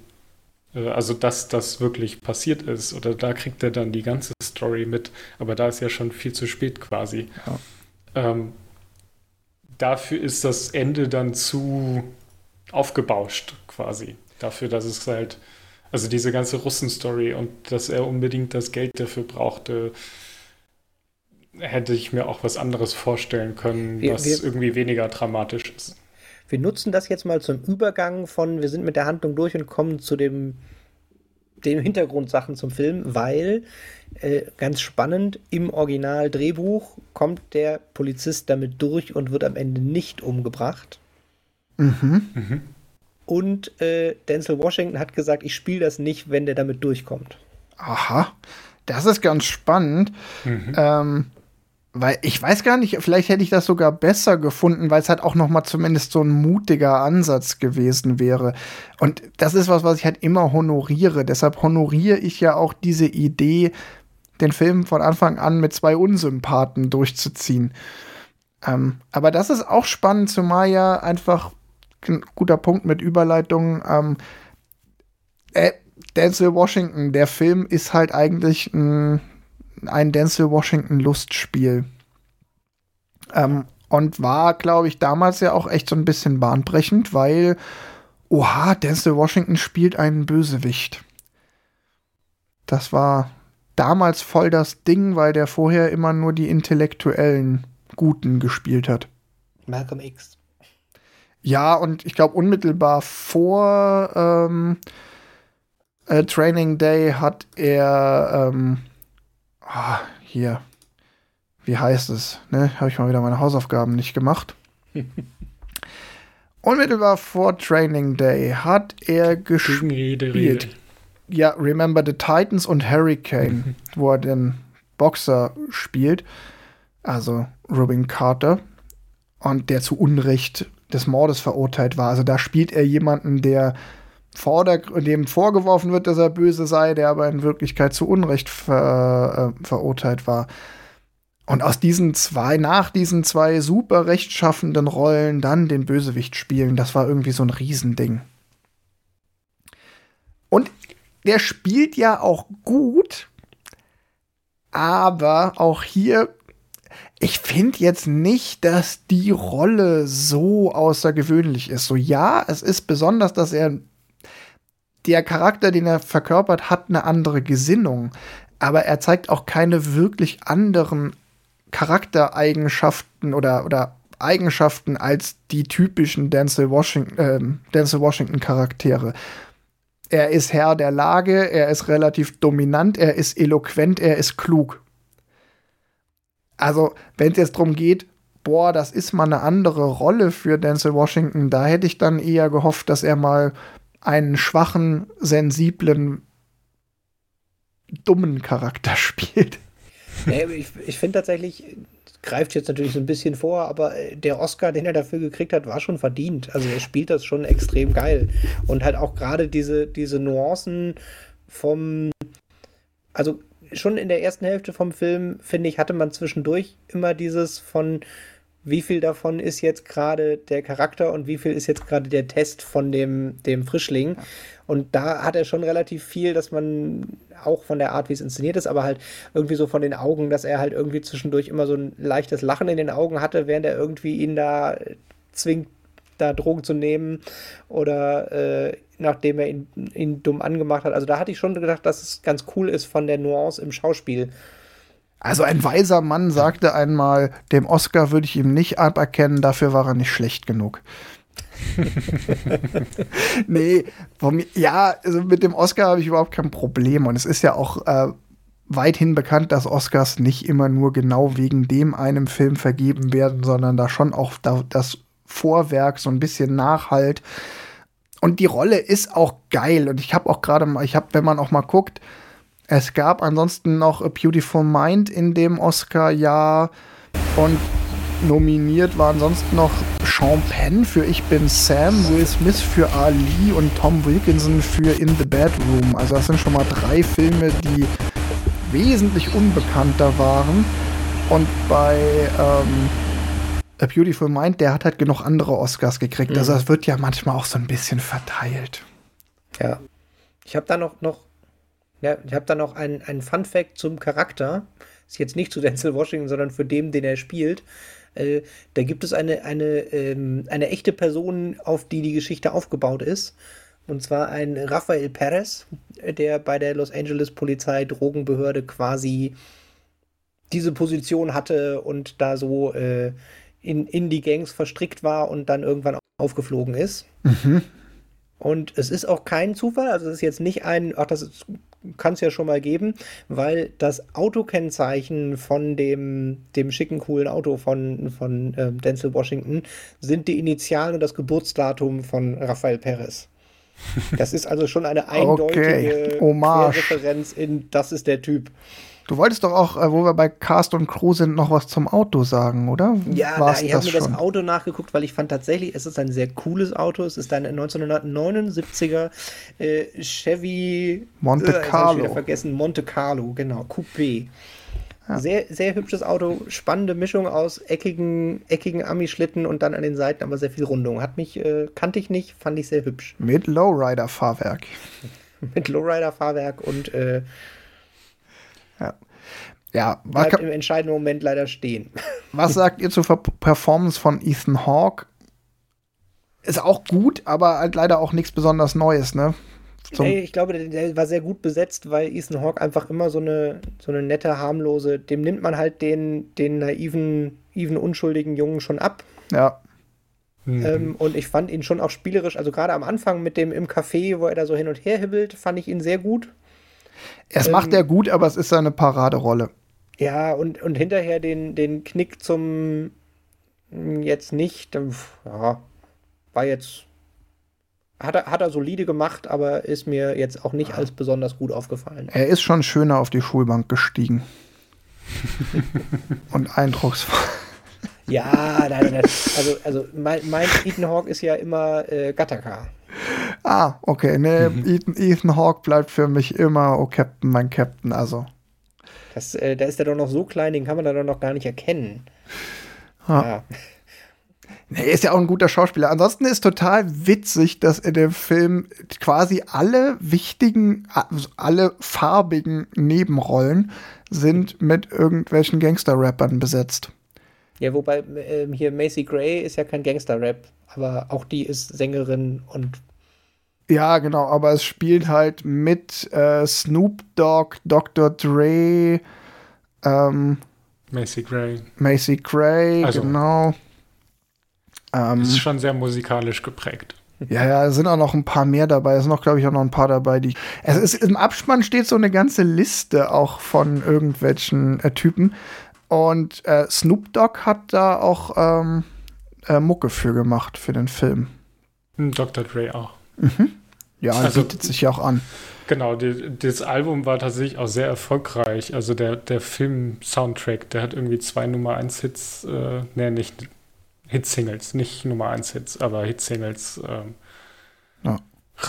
C: also dass das wirklich passiert ist. Oder da kriegt er dann die ganze Story mit. Aber da ist ja schon viel zu spät quasi. Ja. Ähm, dafür ist das Ende dann zu aufgebauscht quasi. Dafür, dass es halt, also diese ganze Russen-Story und dass er unbedingt das Geld dafür brauchte, hätte ich mir auch was anderes vorstellen können, wir, was wir, irgendwie weniger dramatisch ist.
B: Wir nutzen das jetzt mal zum Übergang von, wir sind mit der Handlung durch und kommen zu dem, dem Hintergrundsachen zum Film, weil äh, ganz spannend, im Original-Drehbuch kommt der Polizist damit durch und wird am Ende nicht umgebracht.
A: Mhm. Mhm.
B: Und äh, Denzel Washington hat gesagt, ich spiele das nicht, wenn der damit durchkommt.
A: Aha, das ist ganz spannend. Mhm. Ähm, weil ich weiß gar nicht, vielleicht hätte ich das sogar besser gefunden, weil es halt auch noch mal zumindest so ein mutiger Ansatz gewesen wäre. Und das ist was, was ich halt immer honoriere. Deshalb honoriere ich ja auch diese Idee, den Film von Anfang an mit zwei Unsympathen durchzuziehen. Ähm, aber das ist auch spannend, zumal ja einfach ein guter Punkt mit Überleitung. Ähm, Äh, Denzel Washington, der Film ist halt eigentlich ein, ein Denzel Washington Lustspiel. Ähm, und war, glaube ich, damals ja auch echt so ein bisschen bahnbrechend, weil, oha, Denzel Washington spielt einen Bösewicht. Das war damals voll das Ding, weil der vorher immer nur die intellektuellen Guten gespielt hat.
B: Malcolm X.
A: Ja, und ich glaube, unmittelbar vor ähm, äh, Training Day hat er ähm, ah, hier, wie heißt es? Ne? Habe ich mal wieder meine Hausaufgaben nicht gemacht. unmittelbar vor Training Day hat er gespielt. Rede, Rede. Ja, Remember the Titans und Hurricane, wo er den Boxer spielt, also Robin Carter, und der zu Unrecht des Mordes verurteilt war. Also da spielt er jemanden, der vor der, dem vorgeworfen wird, dass er böse sei, der aber in Wirklichkeit zu Unrecht ver, äh, verurteilt war. Und aus diesen zwei, nach diesen zwei super rechtschaffenden Rollen dann den Bösewicht spielen, das war irgendwie so ein Riesending. Und der spielt ja auch gut, aber auch hier ich finde jetzt nicht, dass die Rolle so außergewöhnlich ist. So, ja, es ist besonders, dass er der Charakter, den er verkörpert, hat eine andere Gesinnung. Aber er zeigt auch keine wirklich anderen Charaktereigenschaften oder, oder Eigenschaften als die typischen Denzel Washington, äh, Denzel Washington Charaktere. Er ist Herr der Lage, er ist relativ dominant, er ist eloquent, er ist klug. Also, wenn es jetzt darum geht, boah, das ist mal eine andere Rolle für Denzel Washington, da hätte ich dann eher gehofft, dass er mal einen schwachen, sensiblen, dummen Charakter spielt.
B: Nee, ich, ich finde tatsächlich, greift jetzt natürlich so ein bisschen vor, aber äh, der Oscar, den er dafür gekriegt hat, war schon verdient. Also er spielt das schon extrem geil. Und halt auch gerade diese, diese Nuancen vom, also schon in der ersten Hälfte vom Film, finde ich, hatte man zwischendurch immer dieses von, wie viel davon ist jetzt gerade der Charakter und wie viel ist jetzt gerade der Test von dem, dem Frischling. Und da hat er schon relativ viel, dass man auch von der Art, wie es inszeniert ist, aber halt irgendwie so von den Augen, dass er halt irgendwie zwischendurch immer so ein leichtes Lachen in den Augen hatte, während er irgendwie ihn da zwingt, da Drogen zu nehmen oder äh, nachdem er ihn, ihn dumm angemacht hat. Also da hatte ich schon gedacht, dass es ganz cool ist von der Nuance im Schauspiel.
A: Also ein weiser Mann sagte einmal, dem Oscar würde ich ihm nicht aberkennen, dafür war er nicht schlecht genug. nee, mir, ja, also mit dem Oscar habe ich überhaupt kein Problem. Und es ist ja auch äh, weithin bekannt, dass Oscars nicht immer nur genau wegen dem einem Film vergeben werden, sondern da schon auch da, das Vorwerk so ein bisschen nachhalt. Und die Rolle ist auch geil. Und ich habe auch gerade mal, ich habe, wenn man auch mal guckt, es gab ansonsten noch A Beautiful Mind in dem Oscar-Jahr. Und nominiert war ansonsten noch Sean Penn für Ich bin Sam, Will Smith für Ali und Tom Wilkinson für In the Bedroom. Also das sind schon mal drei Filme, die wesentlich unbekannter waren. Und bei ähm, A Beautiful Mind, der hat halt genug andere Oscars gekriegt. Mhm. Also das wird ja manchmal auch so ein bisschen verteilt.
B: Ja. Ich habe da noch, noch ja, ich habe da noch einen, einen Fun Fact zum Charakter. Ist jetzt nicht zu Denzel Washington, sondern für den, den er spielt. Äh, da gibt es eine, eine, ähm, eine echte Person, auf die die Geschichte aufgebaut ist. Und zwar ein Rafael Perez, der bei der Los Angeles Polizei Drogenbehörde quasi diese Position hatte und da so äh, in, in die Gangs verstrickt war und dann irgendwann aufgeflogen ist. Mhm. Und es ist auch kein Zufall, also es ist jetzt nicht ein, ach, das kann es ja schon mal geben, weil das Autokennzeichen von dem, dem schicken, coolen Auto von, von äh, Denzel Washington sind die Initialen und das Geburtsdatum von Rafael Perez. Das ist also schon eine eindeutige
A: okay.
B: Referenz in, das ist der Typ.
A: Du wolltest doch auch, äh, wo wir bei Cast und Crew sind, noch was zum Auto sagen, oder?
B: Ja, na, ich habe mir das Auto nachgeguckt, weil ich fand tatsächlich, es ist ein sehr cooles Auto. Es ist ein 1979er äh, Chevy
A: Monte äh, Carlo.
B: Ich wieder vergessen, Monte Carlo, genau, Coupé. Ja. Sehr, sehr hübsches Auto, spannende Mischung aus eckigen, eckigen Ami-Schlitten und dann an den Seiten aber sehr viel Rundung. Hat mich, äh, kannte ich nicht, fand ich sehr hübsch.
A: Mit Lowrider-Fahrwerk.
B: mit Lowrider-Fahrwerk und äh,
A: ja. Ja,
B: bleibt im entscheidenden Moment leider stehen.
A: Was sagt ihr zur Performance von Ethan Hawke? Ist auch gut, aber halt leider auch nichts besonders Neues, ne?
B: Zum nee, ich glaube, der, der, war sehr gut besetzt, weil Ethan Hawke einfach immer so eine, so eine nette, harmlose, dem nimmt man halt den, den naiven, naiven, unschuldigen Jungen schon ab.
A: Ja.
B: Mhm. Ähm, und ich fand ihn schon auch spielerisch, also gerade am Anfang mit dem im Café, wo er da so hin und her hibbelt, fand ich ihn sehr gut.
A: Es ähm, macht er gut, aber es ist seine Paraderolle.
B: Ja, und, und hinterher den, den Knick zum hm, jetzt nicht, ja, war jetzt hat er, hat er solide gemacht, aber ist mir jetzt auch nicht ja. als besonders gut aufgefallen.
A: Er ist schon schöner auf die Schulbank gestiegen. Und eindrucksvoll.
B: Ja, nein, nein, also, also mein, mein Ethan Hawke ist ja immer äh, Gattaca.
A: Ah, okay. Nee, mhm. Ethan, Ethan Hawke bleibt für mich immer, oh Captain, mein Captain, also.
B: Das, äh, da ist er doch noch so klein, den kann man da doch noch gar nicht erkennen.
A: Ah. Ja. Er ist ja auch ein guter Schauspieler. Ansonsten ist total witzig, dass in dem Film quasi alle wichtigen, also alle farbigen Nebenrollen sind mit irgendwelchen Gangster-Rappern besetzt.
B: Ja, wobei äh, hier Macy Gray ist ja kein Gangster-Rap, aber auch die ist Sängerin und.
A: Ja, genau, aber es spielt halt mit äh, Snoop Dogg, Dr. Dre, ähm,
C: Macy Gray.
A: Macy Gray, also, genau.
C: Ähm, ist schon sehr musikalisch geprägt.
A: Ja, ja, es sind auch noch ein paar mehr dabei. Es sind noch, glaube ich, auch noch ein paar dabei, die. Es ist, Im Abspann steht so eine ganze Liste auch von irgendwelchen äh, Typen. Und äh, Snoop Dogg hat da auch ähm, äh, Mucke für gemacht, für den Film.
C: Hm, Dr. Dre auch.
A: Mhm. Ja, also, bietet sich ja auch an.
C: Genau, die, das Album war tatsächlich auch sehr erfolgreich. Also der, der Film-Soundtrack, der hat irgendwie zwei Nummer 1 Hits, äh, nee, nicht Hitsingles, nicht Nummer 1 Hits, aber Hitsingles ähm, ja.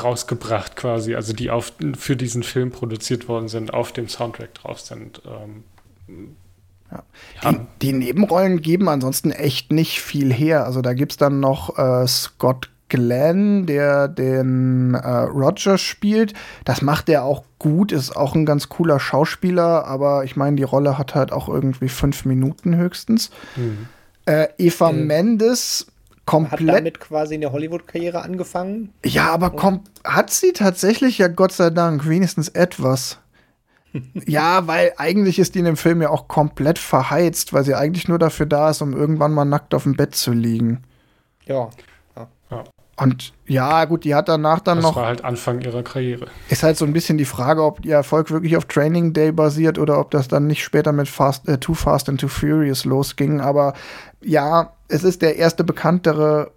C: rausgebracht quasi, also die auf, für diesen Film produziert worden sind, auf dem Soundtrack drauf sind. Ähm,
A: ja. Ja. Die, die, Nebenrollen geben ansonsten echt nicht viel her. Also da gibt es dann noch äh, Scott Glenn, der den äh, Roger spielt. Das macht er auch gut, ist auch ein ganz cooler Schauspieler, aber ich meine, die Rolle hat halt auch irgendwie fünf Minuten höchstens. Mhm. Äh, Eva mhm. Mendes komplett.
B: Hat damit quasi eine Hollywood-Karriere angefangen.
A: Ja, aber hat sie tatsächlich ja Gott sei Dank wenigstens etwas. ja, weil eigentlich ist die in dem Film ja auch komplett verheizt, weil sie eigentlich nur dafür da ist, um irgendwann mal nackt auf dem Bett zu liegen.
B: Ja.
A: Und ja, gut, die hat danach dann
C: das
A: noch.
C: Das war halt Anfang ihrer Karriere.
A: Ist halt so ein bisschen die Frage, ob ihr Erfolg wirklich auf Training Day basiert oder ob das dann nicht später mit Fast, äh, Too Fast and Too Furious losging. Aber ja, es ist der erste bekanntere,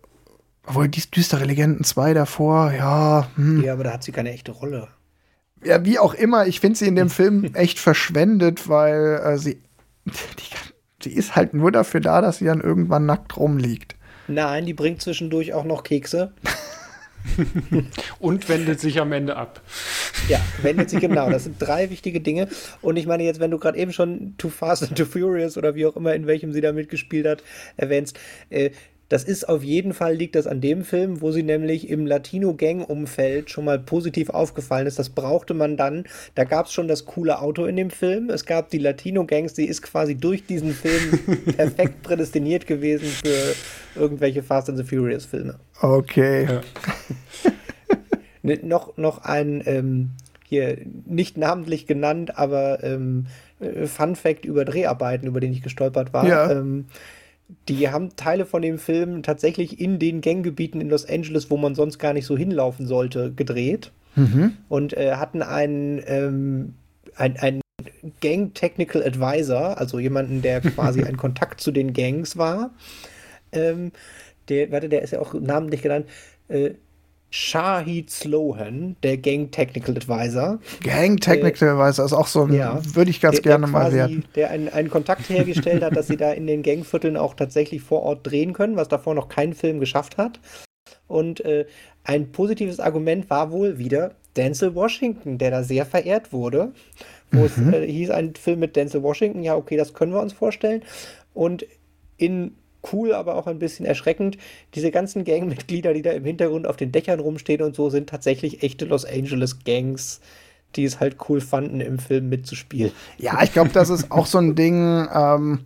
A: obwohl die düstere Legenden 2 davor, ja.
B: Hm. Ja, aber da hat sie keine echte Rolle.
A: Ja, wie auch immer, ich finde sie in dem Film echt verschwendet, weil äh, sie, die, die ist halt nur dafür da, dass sie dann irgendwann nackt rumliegt.
B: Nein, die bringt zwischendurch auch noch Kekse.
C: und wendet sich am Ende ab.
B: Ja, wendet sich genau. Das sind drei wichtige Dinge. Und ich meine, jetzt, wenn du gerade eben schon Too Fast and Too Furious oder wie auch immer, in welchem sie da mitgespielt hat, erwähnst, äh, das ist auf jeden Fall, liegt das an dem Film, wo sie nämlich im Latino-Gang-Umfeld schon mal positiv aufgefallen ist. Das brauchte man dann. Da gab es schon das coole Auto in dem Film. Es gab die Latino-Gangs, die ist quasi durch diesen Film perfekt prädestiniert gewesen für irgendwelche Fast and the Furious-Filme.
A: Okay. Ja.
B: noch, noch ein ähm, hier nicht namentlich genannt, aber ähm, äh, Fun Fact über Dreharbeiten, über den ich gestolpert war.
A: Ja.
B: Ähm, die haben Teile von dem Film tatsächlich in den Ganggebieten in Los Angeles, wo man sonst gar nicht so hinlaufen sollte, gedreht.
A: Mhm.
B: Und äh, hatten einen, ähm, ein, ein Gang Technical Advisor, also jemanden, der quasi ein Kontakt zu den Gangs war. Ähm, der, warte, der ist ja auch namentlich genannt. Äh, Shahid Slohan, der Gang Technical Advisor.
A: Gang Technical äh, Advisor ist auch so ein, ja, würde ich ganz der, gerne der mal werden.
B: Der einen, einen Kontakt hergestellt hat, dass sie da in den Gangvierteln auch tatsächlich vor Ort drehen können, was davor noch kein Film geschafft hat. Und äh, ein positives Argument war wohl wieder Denzel Washington, der da sehr verehrt wurde. Wo mhm. es äh, hieß, ein Film mit Denzel Washington, ja, okay, das können wir uns vorstellen. Und in cool, aber auch ein bisschen erschreckend. Diese ganzen Gangmitglieder, die da im Hintergrund auf den Dächern rumstehen und so, sind tatsächlich echte Los Angeles Gangs, die es halt cool fanden, im Film mitzuspielen.
A: Ja, ich glaube, das ist auch so ein Ding, ähm,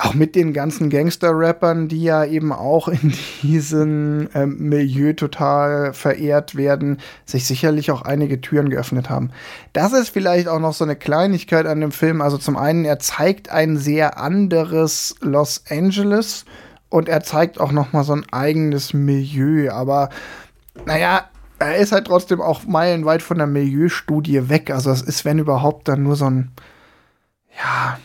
A: auch mit den ganzen Gangster-Rappern, die ja eben auch in diesem ähm, Milieu total verehrt werden, sich sicherlich auch einige Türen geöffnet haben. Das ist vielleicht auch noch so eine Kleinigkeit an dem Film. Also zum einen, er zeigt ein sehr anderes Los Angeles und er zeigt auch noch mal so ein eigenes Milieu. Aber naja, er ist halt trotzdem auch meilenweit von der Milieustudie weg. Also es ist, wenn überhaupt, dann nur so ein, ja,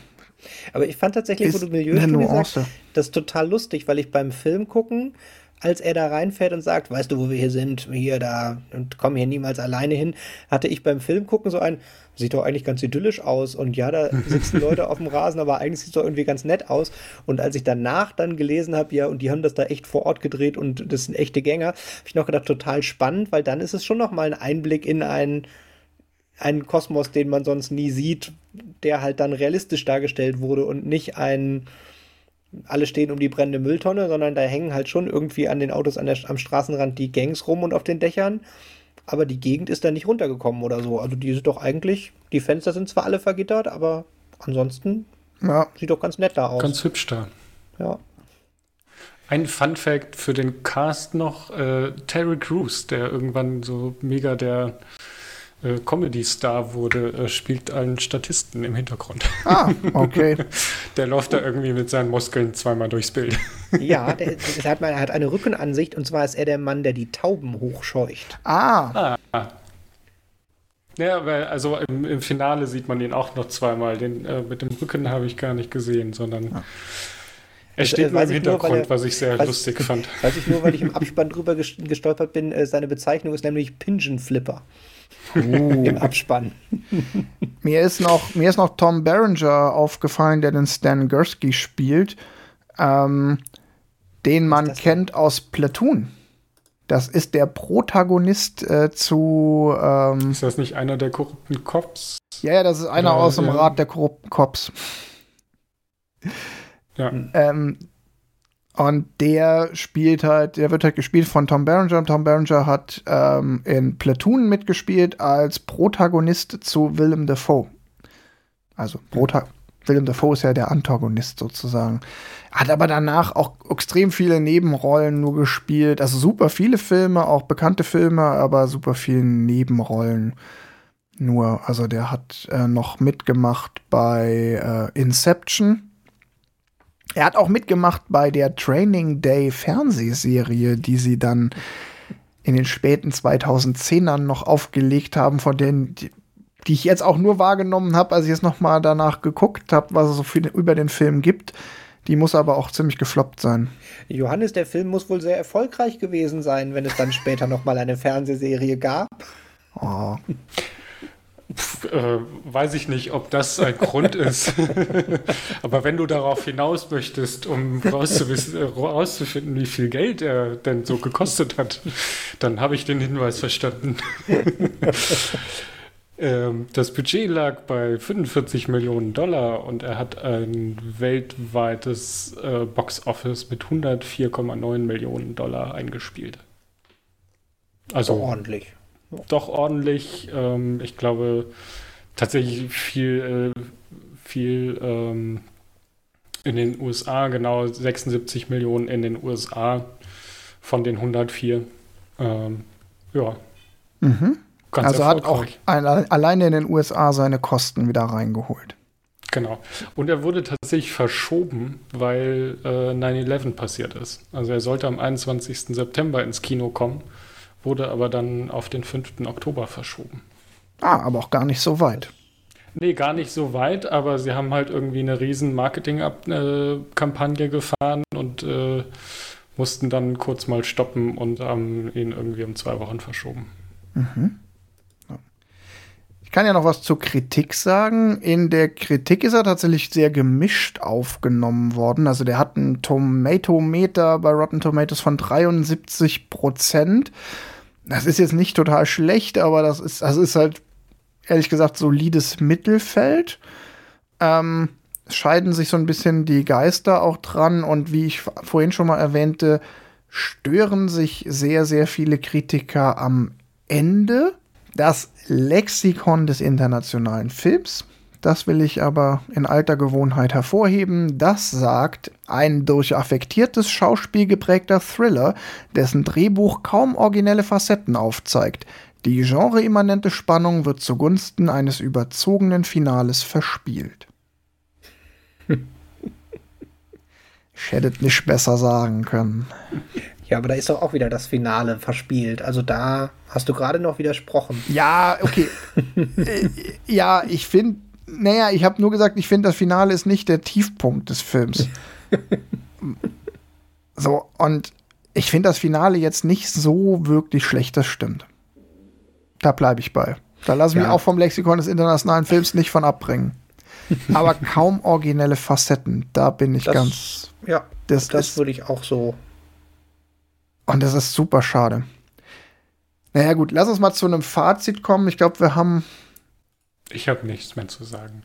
B: aber ich fand tatsächlich, wo du Milieustudie sagst, das total lustig, weil ich beim Film gucken, als er da reinfährt und sagt, weißt du, wo wir hier sind, hier, da und komm hier niemals alleine hin, hatte ich beim Film gucken so ein, sieht doch eigentlich ganz idyllisch aus und ja, da sitzen Leute auf dem Rasen, aber eigentlich sieht es doch irgendwie ganz nett aus. Und als ich danach dann gelesen habe, ja, und die haben das da echt vor Ort gedreht und das sind echte Gänger, habe ich noch gedacht, total spannend, weil dann ist es schon noch mal ein Einblick in einen einen Kosmos, den man sonst nie sieht, der halt dann realistisch dargestellt wurde und nicht ein alle stehen um die brennende Mülltonne, sondern da hängen halt schon irgendwie an den Autos an der, am Straßenrand die Gangs rum und auf den Dächern. Aber die Gegend ist da nicht runtergekommen oder so. Also die sind doch eigentlich, die Fenster sind zwar alle vergittert, aber ansonsten ja. sieht doch ganz nett da aus.
C: Ganz hübsch da.
B: Ja.
C: Ein Fun Fact für den Cast noch: äh, Terry Crews, der irgendwann so mega der äh, Comedy-Star wurde, äh, spielt einen Statisten im Hintergrund.
A: Ah, okay.
C: der läuft da irgendwie mit seinen Muskeln zweimal durchs Bild.
B: ja, der, der hat, mal, hat eine Rückenansicht und zwar ist er der Mann, der die Tauben hochscheucht.
A: Ah.
C: ah. Ja, weil also im, im, Finale sieht man ihn auch noch zweimal. Den äh, mit dem Rücken habe ich gar nicht gesehen, sondern ja. er also, steht äh, nur im Hintergrund, nur, er, was ich sehr lustig fand.
B: Weiß ich nur, weil ich im Abspann drüber gestolpert bin. Äh, seine Bezeichnung ist nämlich Pigeon Flipper. Uh. Im Abspann.
A: mir, ist noch, mir ist noch Tom Berenger aufgefallen, der den Stan Gursky spielt, ähm, den man kennt denn? aus Platoon. Das ist der Protagonist äh, zu. Ähm,
C: ist das nicht einer der korrupten Cops?
A: Ja, ja, das ist einer Oder, aus dem ja. Rat der korrupten Cops. Ja. Ähm, und der spielt halt, der wird halt gespielt von Tom Berenger. Tom Berenger hat ähm, in Platoon mitgespielt als Protagonist zu Willem Dafoe. Also Prota Willem Dafoe ist ja der Antagonist sozusagen. Hat aber danach auch extrem viele Nebenrollen nur gespielt. Also super viele Filme, auch bekannte Filme, aber super viele Nebenrollen nur. Also der hat äh, noch mitgemacht bei äh, Inception er hat auch mitgemacht bei der Training Day Fernsehserie, die sie dann in den späten 2010ern noch aufgelegt haben, von denen die, die ich jetzt auch nur wahrgenommen habe, als ich jetzt noch mal danach geguckt habe, was es so viel über den Film gibt. Die muss aber auch ziemlich gefloppt sein.
B: Johannes, der Film muss wohl sehr erfolgreich gewesen sein, wenn es dann später noch mal eine Fernsehserie gab.
A: Oh.
C: Pff, äh, weiß ich nicht, ob das ein Grund ist. Aber wenn du darauf hinaus möchtest, um rauszufinden, wie viel Geld er denn so gekostet hat, dann habe ich den Hinweis verstanden. ähm, das Budget lag bei 45 Millionen Dollar und er hat ein weltweites äh, Box-Office mit 104,9 Millionen Dollar eingespielt.
B: Also ordentlich
C: doch ordentlich. Ähm, ich glaube tatsächlich viel, äh, viel ähm, in den USA, genau 76 Millionen in den USA von den 104. Ähm, ja.
A: Mhm. also hat auch ein, alleine in den USA seine Kosten wieder reingeholt.
C: Genau. Und er wurde tatsächlich verschoben, weil äh, 9-11 passiert ist. Also er sollte am 21. September ins Kino kommen wurde aber dann auf den 5. Oktober verschoben.
A: Ah, aber auch gar nicht so weit.
C: Nee, gar nicht so weit, aber sie haben halt irgendwie eine riesen Marketing-Kampagne gefahren und äh, mussten dann kurz mal stoppen und haben ihn irgendwie um zwei Wochen verschoben.
A: Mhm. Ich kann ja noch was zur Kritik sagen. In der Kritik ist er tatsächlich sehr gemischt aufgenommen worden. Also der hat einen Tomatometer bei Rotten Tomatoes von 73 Prozent das ist jetzt nicht total schlecht, aber das ist, das ist halt, ehrlich gesagt, solides Mittelfeld. Ähm, scheiden sich so ein bisschen die Geister auch dran und wie ich vorhin schon mal erwähnte, stören sich sehr, sehr viele Kritiker am Ende. Das Lexikon des internationalen Films, das will ich aber in alter Gewohnheit hervorheben, das sagt, ein durch affektiertes Schauspiel geprägter Thriller, dessen Drehbuch kaum originelle Facetten aufzeigt. Die genreimmanente Spannung wird zugunsten eines überzogenen Finales verspielt. Ich hätte es nicht besser sagen können.
B: Ja, aber da ist doch auch wieder das Finale verspielt. Also da hast du gerade noch widersprochen.
A: Ja, okay. Äh, ja, ich finde, naja, ich habe nur gesagt, ich finde, das Finale ist nicht der Tiefpunkt des Films. so, und ich finde das Finale jetzt nicht so wirklich schlecht, das stimmt. Da bleibe ich bei. Da lasse ich ja. mich auch vom Lexikon des internationalen Films nicht von abbringen. Aber kaum originelle Facetten. Da bin ich
B: das,
A: ganz.
B: Ja, das, das würde ich auch so.
A: Und das ist super schade. Naja, gut, lass uns mal zu einem Fazit kommen. Ich glaube, wir haben.
C: Ich habe nichts mehr zu sagen.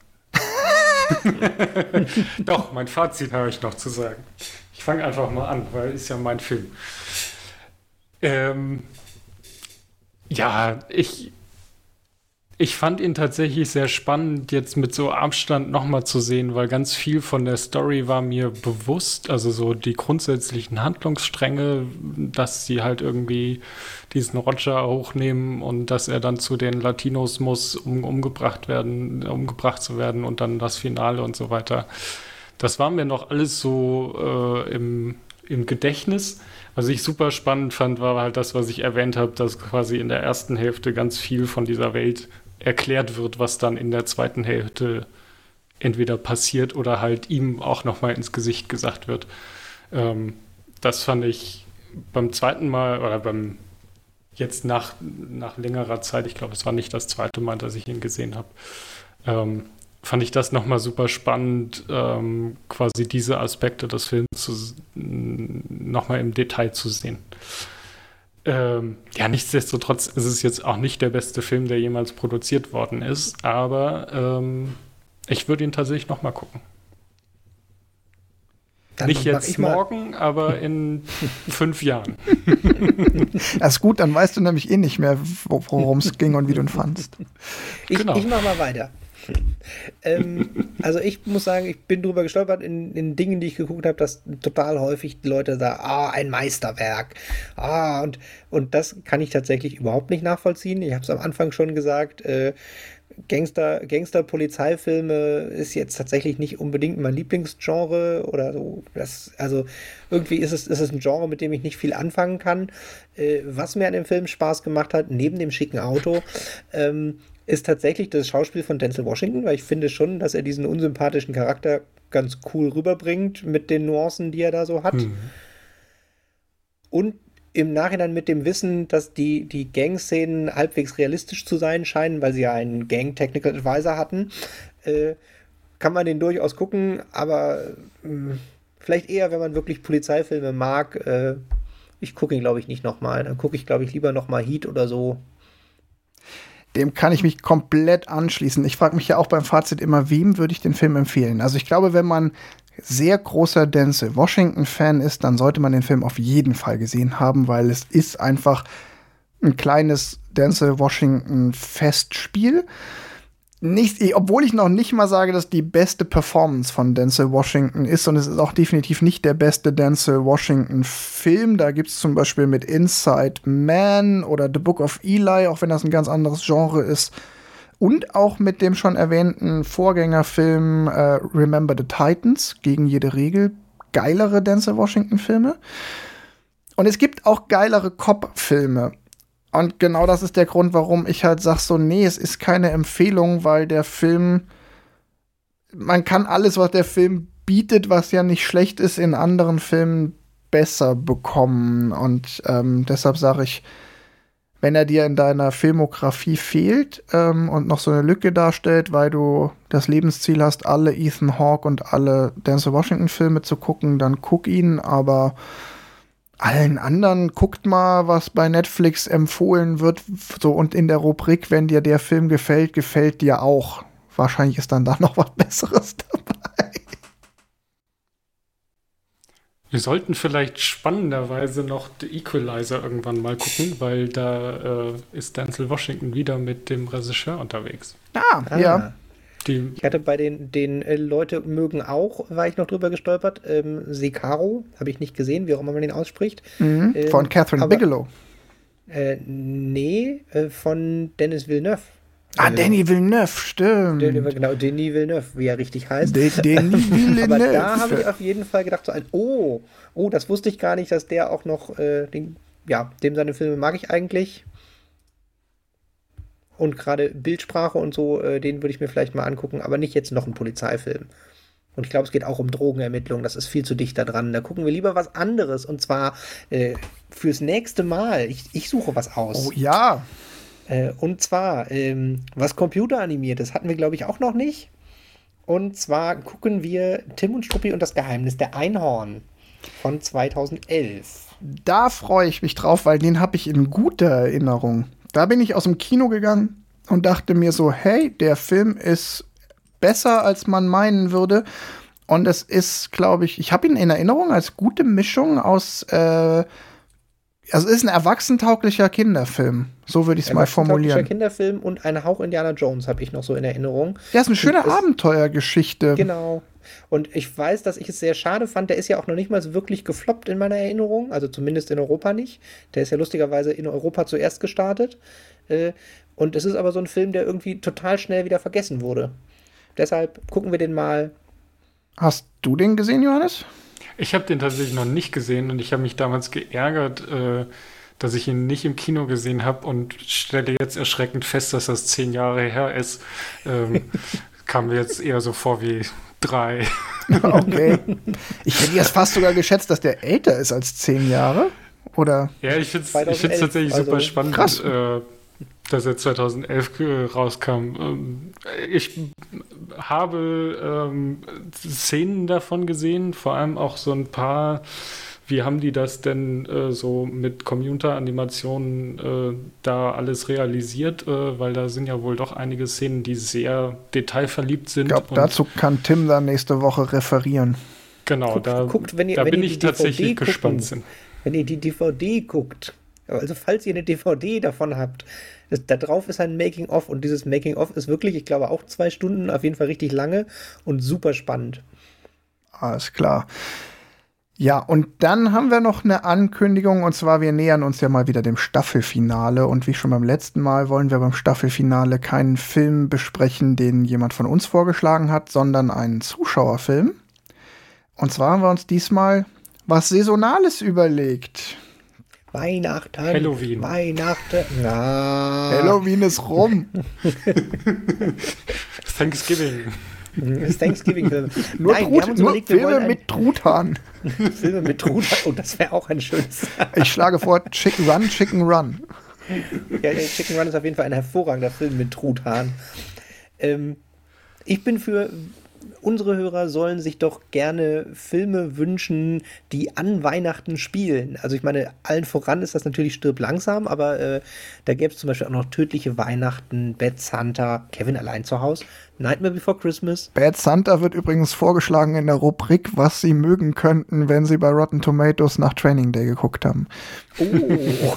C: Doch, mein Fazit habe ich noch zu sagen. Ich fange einfach mal an, weil ist ja mein Film. Ähm, ja, ich, ich fand ihn tatsächlich sehr spannend, jetzt mit so Abstand nochmal zu sehen, weil ganz viel von der Story war mir bewusst, also so die grundsätzlichen Handlungsstränge, dass sie halt irgendwie diesen Roger hochnehmen und dass er dann zu den Latinos muss, um umgebracht werden, umgebracht zu werden und dann das Finale und so weiter. Das war mir noch alles so äh, im, im Gedächtnis. Was ich super spannend fand, war halt das, was ich erwähnt habe, dass quasi in der ersten Hälfte ganz viel von dieser Welt erklärt wird, was dann in der zweiten Hälfte entweder passiert oder halt ihm auch nochmal ins Gesicht gesagt wird. Ähm, das fand ich beim zweiten Mal oder beim jetzt nach, nach längerer Zeit, ich glaube, es war nicht das zweite Mal, dass ich ihn gesehen habe, ähm, fand ich das nochmal super spannend, ähm, quasi diese Aspekte des Films nochmal im Detail zu sehen. Ähm, ja, nichtsdestotrotz ist es jetzt auch nicht der beste Film, der jemals produziert worden ist, aber ähm, ich würde ihn tatsächlich nochmal gucken. Dann nicht jetzt morgen, aber in fünf Jahren.
A: Das ist gut, dann weißt du nämlich eh nicht mehr, worum es ging und wie du ihn fandst.
B: Ich, genau. ich mach mal weiter ähm, also ich muss sagen, ich bin drüber gestolpert in, in Dingen, die ich geguckt habe, dass total häufig die Leute sagen, ah, ein Meisterwerk. Ah, und, und das kann ich tatsächlich überhaupt nicht nachvollziehen. Ich habe es am Anfang schon gesagt, äh, Gangster, Gangster-Polizeifilme ist jetzt tatsächlich nicht unbedingt mein Lieblingsgenre oder so. Das, also irgendwie ist es, ist es ein Genre, mit dem ich nicht viel anfangen kann. Äh, was mir an dem Film Spaß gemacht hat, neben dem schicken Auto, ähm, ist tatsächlich das Schauspiel von Denzel Washington, weil ich finde schon, dass er diesen unsympathischen Charakter ganz cool rüberbringt mit den Nuancen, die er da so hat. Mhm. Und im Nachhinein mit dem Wissen, dass die, die Gang-Szenen halbwegs realistisch zu sein scheinen, weil sie ja einen Gang-Technical Advisor hatten, äh, kann man den durchaus gucken, aber äh, vielleicht eher, wenn man wirklich Polizeifilme mag. Äh, ich gucke ihn, glaube ich, nicht nochmal. Dann gucke ich, glaube ich, lieber nochmal Heat oder so
A: dem kann ich mich komplett anschließen. Ich frage mich ja auch beim Fazit immer, wem würde ich den Film empfehlen? Also ich glaube, wenn man sehr großer Denzel Washington-Fan ist, dann sollte man den Film auf jeden Fall gesehen haben, weil es ist einfach ein kleines Denzel Washington-Festspiel nicht, obwohl ich noch nicht mal sage, dass die beste Performance von Denzel Washington ist und es ist auch definitiv nicht der beste Denzel Washington Film. Da gibt es zum Beispiel mit Inside Man oder The Book of Eli, auch wenn das ein ganz anderes Genre ist. Und auch mit dem schon erwähnten Vorgängerfilm äh, Remember the Titans, gegen jede Regel. Geilere Denzel Washington Filme. Und es gibt auch geilere Cop-Filme. Und genau das ist der Grund, warum ich halt sag so, nee, es ist keine Empfehlung, weil der Film, man kann alles, was der Film bietet, was ja nicht schlecht ist, in anderen Filmen besser bekommen. Und ähm, deshalb sage ich, wenn er dir in deiner Filmografie fehlt ähm, und noch so eine Lücke darstellt, weil du das Lebensziel hast, alle Ethan Hawke und alle Denzel Washington Filme zu gucken, dann guck ihn, aber allen anderen guckt mal, was bei Netflix empfohlen wird, so und in der Rubrik, wenn dir der Film gefällt, gefällt dir auch. Wahrscheinlich ist dann da noch was Besseres dabei.
C: Wir sollten vielleicht spannenderweise noch The Equalizer irgendwann mal gucken, weil da äh, ist Denzel Washington wieder mit dem Regisseur unterwegs.
A: Ah, ah. ja.
B: Die ich hatte bei den, den äh, Leute mögen auch, war ich noch drüber gestolpert, ähm, Sekaro, habe ich nicht gesehen, wie auch immer man den ausspricht.
A: Mhm, ähm, von Catherine aber, Bigelow.
B: Äh, nee, äh, von Dennis Villeneuve.
A: Ah, Danny Villeneuve, stimmt.
B: genau, Denis Villeneuve, wie er richtig heißt.
A: De Denis Villeneuve. Aber
B: da habe ich auf jeden Fall gedacht, so ein, oh, oh, das wusste ich gar nicht, dass der auch noch, äh, den, ja, dem seine Filme mag ich eigentlich. Und gerade Bildsprache und so, äh, den würde ich mir vielleicht mal angucken, aber nicht jetzt noch ein Polizeifilm. Und ich glaube, es geht auch um Drogenermittlungen. Das ist viel zu dicht da dran. Da gucken wir lieber was anderes. Und zwar äh, fürs nächste Mal. Ich, ich suche was aus.
A: Oh ja.
B: Äh, und zwar, ähm, was computeranimiert ist, hatten wir, glaube ich, auch noch nicht. Und zwar gucken wir Tim und Struppi und das Geheimnis der Einhorn von 2011.
A: Da freue ich mich drauf, weil den habe ich in guter Erinnerung. Da bin ich aus dem Kino gegangen und dachte mir so, hey, der Film ist besser, als man meinen würde. Und es ist, glaube ich, ich habe ihn in Erinnerung als gute Mischung aus äh, also es ist ein erwachsentauglicher Kinderfilm. So würde ich es mal formulieren.
B: Kinderfilm und ein Hauch Indiana Jones habe ich noch so in Erinnerung.
A: Ja, ist eine schöne Abenteuergeschichte.
B: Genau. Und ich weiß, dass ich es sehr schade fand. Der ist ja auch noch nicht mal so wirklich gefloppt in meiner Erinnerung. Also zumindest in Europa nicht. Der ist ja lustigerweise in Europa zuerst gestartet. Äh, und es ist aber so ein Film, der irgendwie total schnell wieder vergessen wurde. Deshalb gucken wir den mal.
A: Hast du den gesehen, Johannes?
C: Ich habe den tatsächlich noch nicht gesehen und ich habe mich damals geärgert, äh, dass ich ihn nicht im Kino gesehen habe und stelle jetzt erschreckend fest, dass das zehn Jahre her ist. Ähm, kam mir jetzt eher so vor wie drei.
A: Okay. Ich hätte jetzt fast sogar geschätzt, dass der älter ist als zehn Jahre. Oder?
C: Ja, ich finde es tatsächlich also super spannend. Krass. Äh, dass er 2011 rauskam. Ähm, ich habe ähm, Szenen davon gesehen, vor allem auch so ein paar. Wie haben die das denn äh, so mit Computeranimationen äh, da alles realisiert? Äh, weil da sind ja wohl doch einige Szenen, die sehr detailverliebt sind.
A: Ich glaube, dazu kann Tim dann nächste Woche referieren.
C: Genau, guckt, da,
B: guckt, ihr,
C: da bin ich tatsächlich DVD gespannt. Gucken,
B: wenn ihr die DVD guckt, also falls ihr eine DVD davon habt, das, da drauf ist ein Making-of und dieses Making-of ist wirklich, ich glaube, auch zwei Stunden, auf jeden Fall richtig lange und super spannend.
A: Alles klar. Ja, und dann haben wir noch eine Ankündigung, und zwar, wir nähern uns ja mal wieder dem Staffelfinale. Und wie schon beim letzten Mal wollen wir beim Staffelfinale keinen Film besprechen, den jemand von uns vorgeschlagen hat, sondern einen Zuschauerfilm. Und zwar haben wir uns diesmal was Saisonales überlegt.
B: Weihnachten.
C: Halloween.
B: Weihnachten.
A: Na. Halloween ist rum.
C: Thanksgiving.
B: Das Thanksgiving-Film.
A: Nur, Nein, Trut, nur überlegt, Filme mit Truthahn.
B: Filme mit Truthahn. Oh, das wäre auch ein schönes.
A: ich schlage vor Chicken Run, Chicken Run.
B: Ja, Chicken Run ist auf jeden Fall ein hervorragender Film mit Truthahn. Ähm, ich bin für unsere Hörer sollen sich doch gerne Filme wünschen, die an Weihnachten spielen. Also ich meine, allen voran ist das natürlich Stirb langsam, aber äh, da gäbe es zum Beispiel auch noch Tödliche Weihnachten, Bad Santa, Kevin allein zu Hause, Nightmare Before Christmas.
A: Bad Santa wird übrigens vorgeschlagen in der Rubrik, was Sie mögen könnten, wenn Sie bei Rotten Tomatoes nach Training Day geguckt haben. Oh.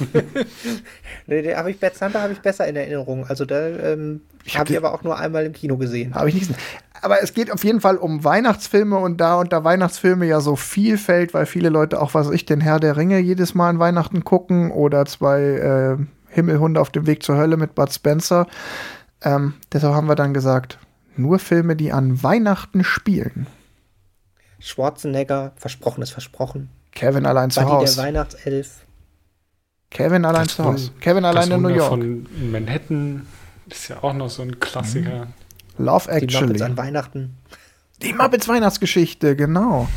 B: nee, habe ich Bad Santa habe ich besser in Erinnerung. Also da ähm, habe ich aber auch nur einmal im Kino gesehen.
A: Habe ich nicht gesehen. Aber es geht auf jeden Fall um Weihnachtsfilme und da unter Weihnachtsfilme ja so viel fällt, weil viele Leute auch, was ich, den Herr der Ringe jedes Mal an Weihnachten gucken oder zwei äh, Himmelhunde auf dem Weg zur Hölle mit Bud Spencer. Ähm, deshalb haben wir dann gesagt, nur Filme, die an Weihnachten spielen.
B: Schwarzenegger, versprochen ist versprochen.
A: Kevin allein zu Hause.
B: der Weihnachtself.
A: Kevin allein das zu Hause. Kevin allein in New York.
C: Von Manhattan ist ja auch noch so ein Klassiker.
A: Mhm. Love Actually. Die Muppets
B: an Weihnachten.
A: Die Muppets Weihnachtsgeschichte, genau.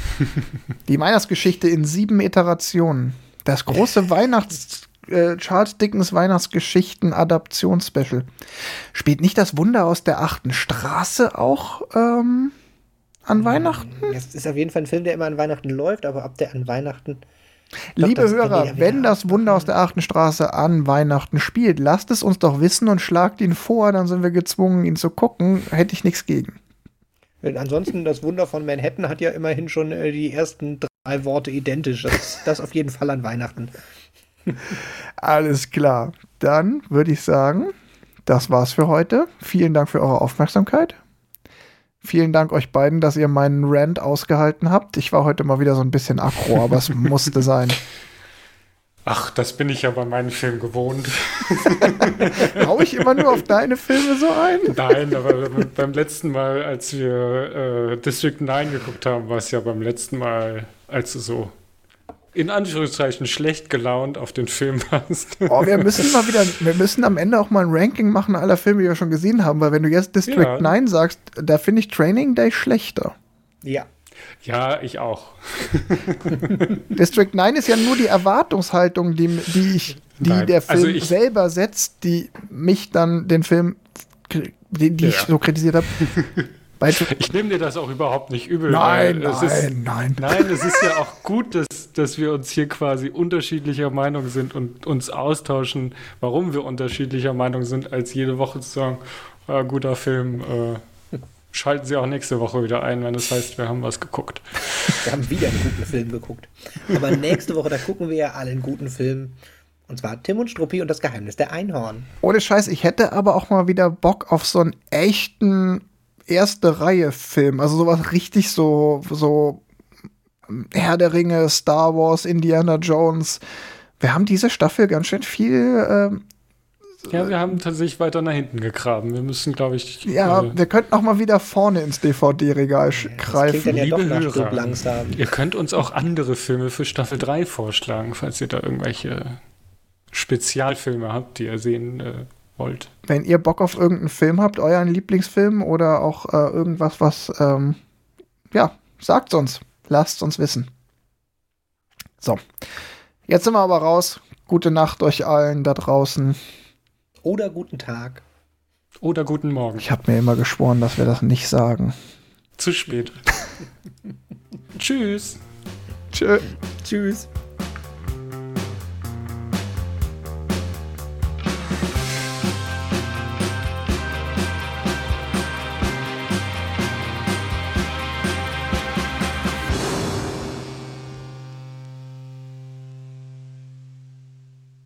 A: die Weihnachtsgeschichte in sieben Iterationen. Das große Weihnachts äh, Charles Dickens Weihnachtsgeschichten Adaptionsspecial. Spielt nicht das Wunder aus der achten Straße auch ähm, an Weihnachten?
B: Es ist auf jeden Fall ein Film, der immer an Weihnachten läuft, aber ab der an Weihnachten.
A: Liebe glaub, Hörer, wenn das Wunder aus der achten Straße an Weihnachten spielt, lasst es uns doch wissen und schlagt ihn vor, dann sind wir gezwungen, ihn zu gucken. Hätte ich nichts gegen.
B: Ansonsten, das Wunder von Manhattan hat ja immerhin schon äh, die ersten Drei Worte identisch. Das ist das auf jeden Fall an Weihnachten.
A: Alles klar. Dann würde ich sagen, das war's für heute. Vielen Dank für eure Aufmerksamkeit. Vielen Dank euch beiden, dass ihr meinen Rant ausgehalten habt. Ich war heute mal wieder so ein bisschen aggro, aber es musste sein.
C: Ach, das bin ich ja bei meinen Filmen gewohnt.
A: Hau ich immer nur auf deine Filme so ein?
C: Nein, aber beim letzten Mal, als wir äh, District 9 geguckt haben, war es ja beim letzten Mal, als du so in Anführungszeichen schlecht gelaunt auf den Film warst.
A: Oh, wir müssen mal wieder, wir müssen am Ende auch mal ein Ranking machen aller Filme, die wir schon gesehen haben, weil wenn du jetzt District ja. 9 sagst, da finde ich Training Day schlechter.
B: Ja.
C: Ja, ich auch.
A: District 9 ist ja nur die Erwartungshaltung, die, die, ich, die der also Film also ich, selber setzt, die mich dann den Film, die, die ja. ich so kritisiert habe,
C: ich nehme dir das auch überhaupt nicht übel.
A: Nein, nein,
C: ist,
A: nein.
C: Nein, es ist ja auch gut, dass, dass wir uns hier quasi unterschiedlicher Meinung sind und uns austauschen, warum wir unterschiedlicher Meinung sind, als jede Woche zu sagen, ah, guter Film, äh, schalten Sie auch nächste Woche wieder ein, wenn es das heißt, wir haben was geguckt.
B: Wir haben wieder einen guten Film geguckt. Aber nächste Woche, da gucken wir ja alle einen guten Film. Und zwar Tim und Struppi und das Geheimnis der Einhorn.
A: Ohne Scheiß, ich hätte aber auch mal wieder Bock auf so einen echten erste Reihe Film, also sowas richtig so, so Herr der Ringe, Star Wars, Indiana Jones. Wir haben diese Staffel ganz schön viel. Ähm,
C: ja, wir haben tatsächlich weiter nach hinten gegraben. Wir müssen, glaube ich.
A: Ja, äh, wir könnten auch mal wieder vorne ins DVD-Regal ja, greifen.
C: Ja Liebe Hörer, ihr könnt uns auch andere Filme für Staffel 3 vorschlagen, falls ihr da irgendwelche Spezialfilme habt, die ihr sehen äh, wollt.
A: Wenn ihr Bock auf irgendeinen Film habt, euren Lieblingsfilm oder auch äh, irgendwas, was, ähm, ja, sagt uns. Lasst uns wissen. So. Jetzt sind wir aber raus. Gute Nacht euch allen da draußen.
B: Oder guten Tag.
C: Oder guten Morgen.
A: Ich habe mir immer geschworen, dass wir das nicht sagen.
C: Zu spät. Tschüss.
A: Tschö.
B: Tschüss.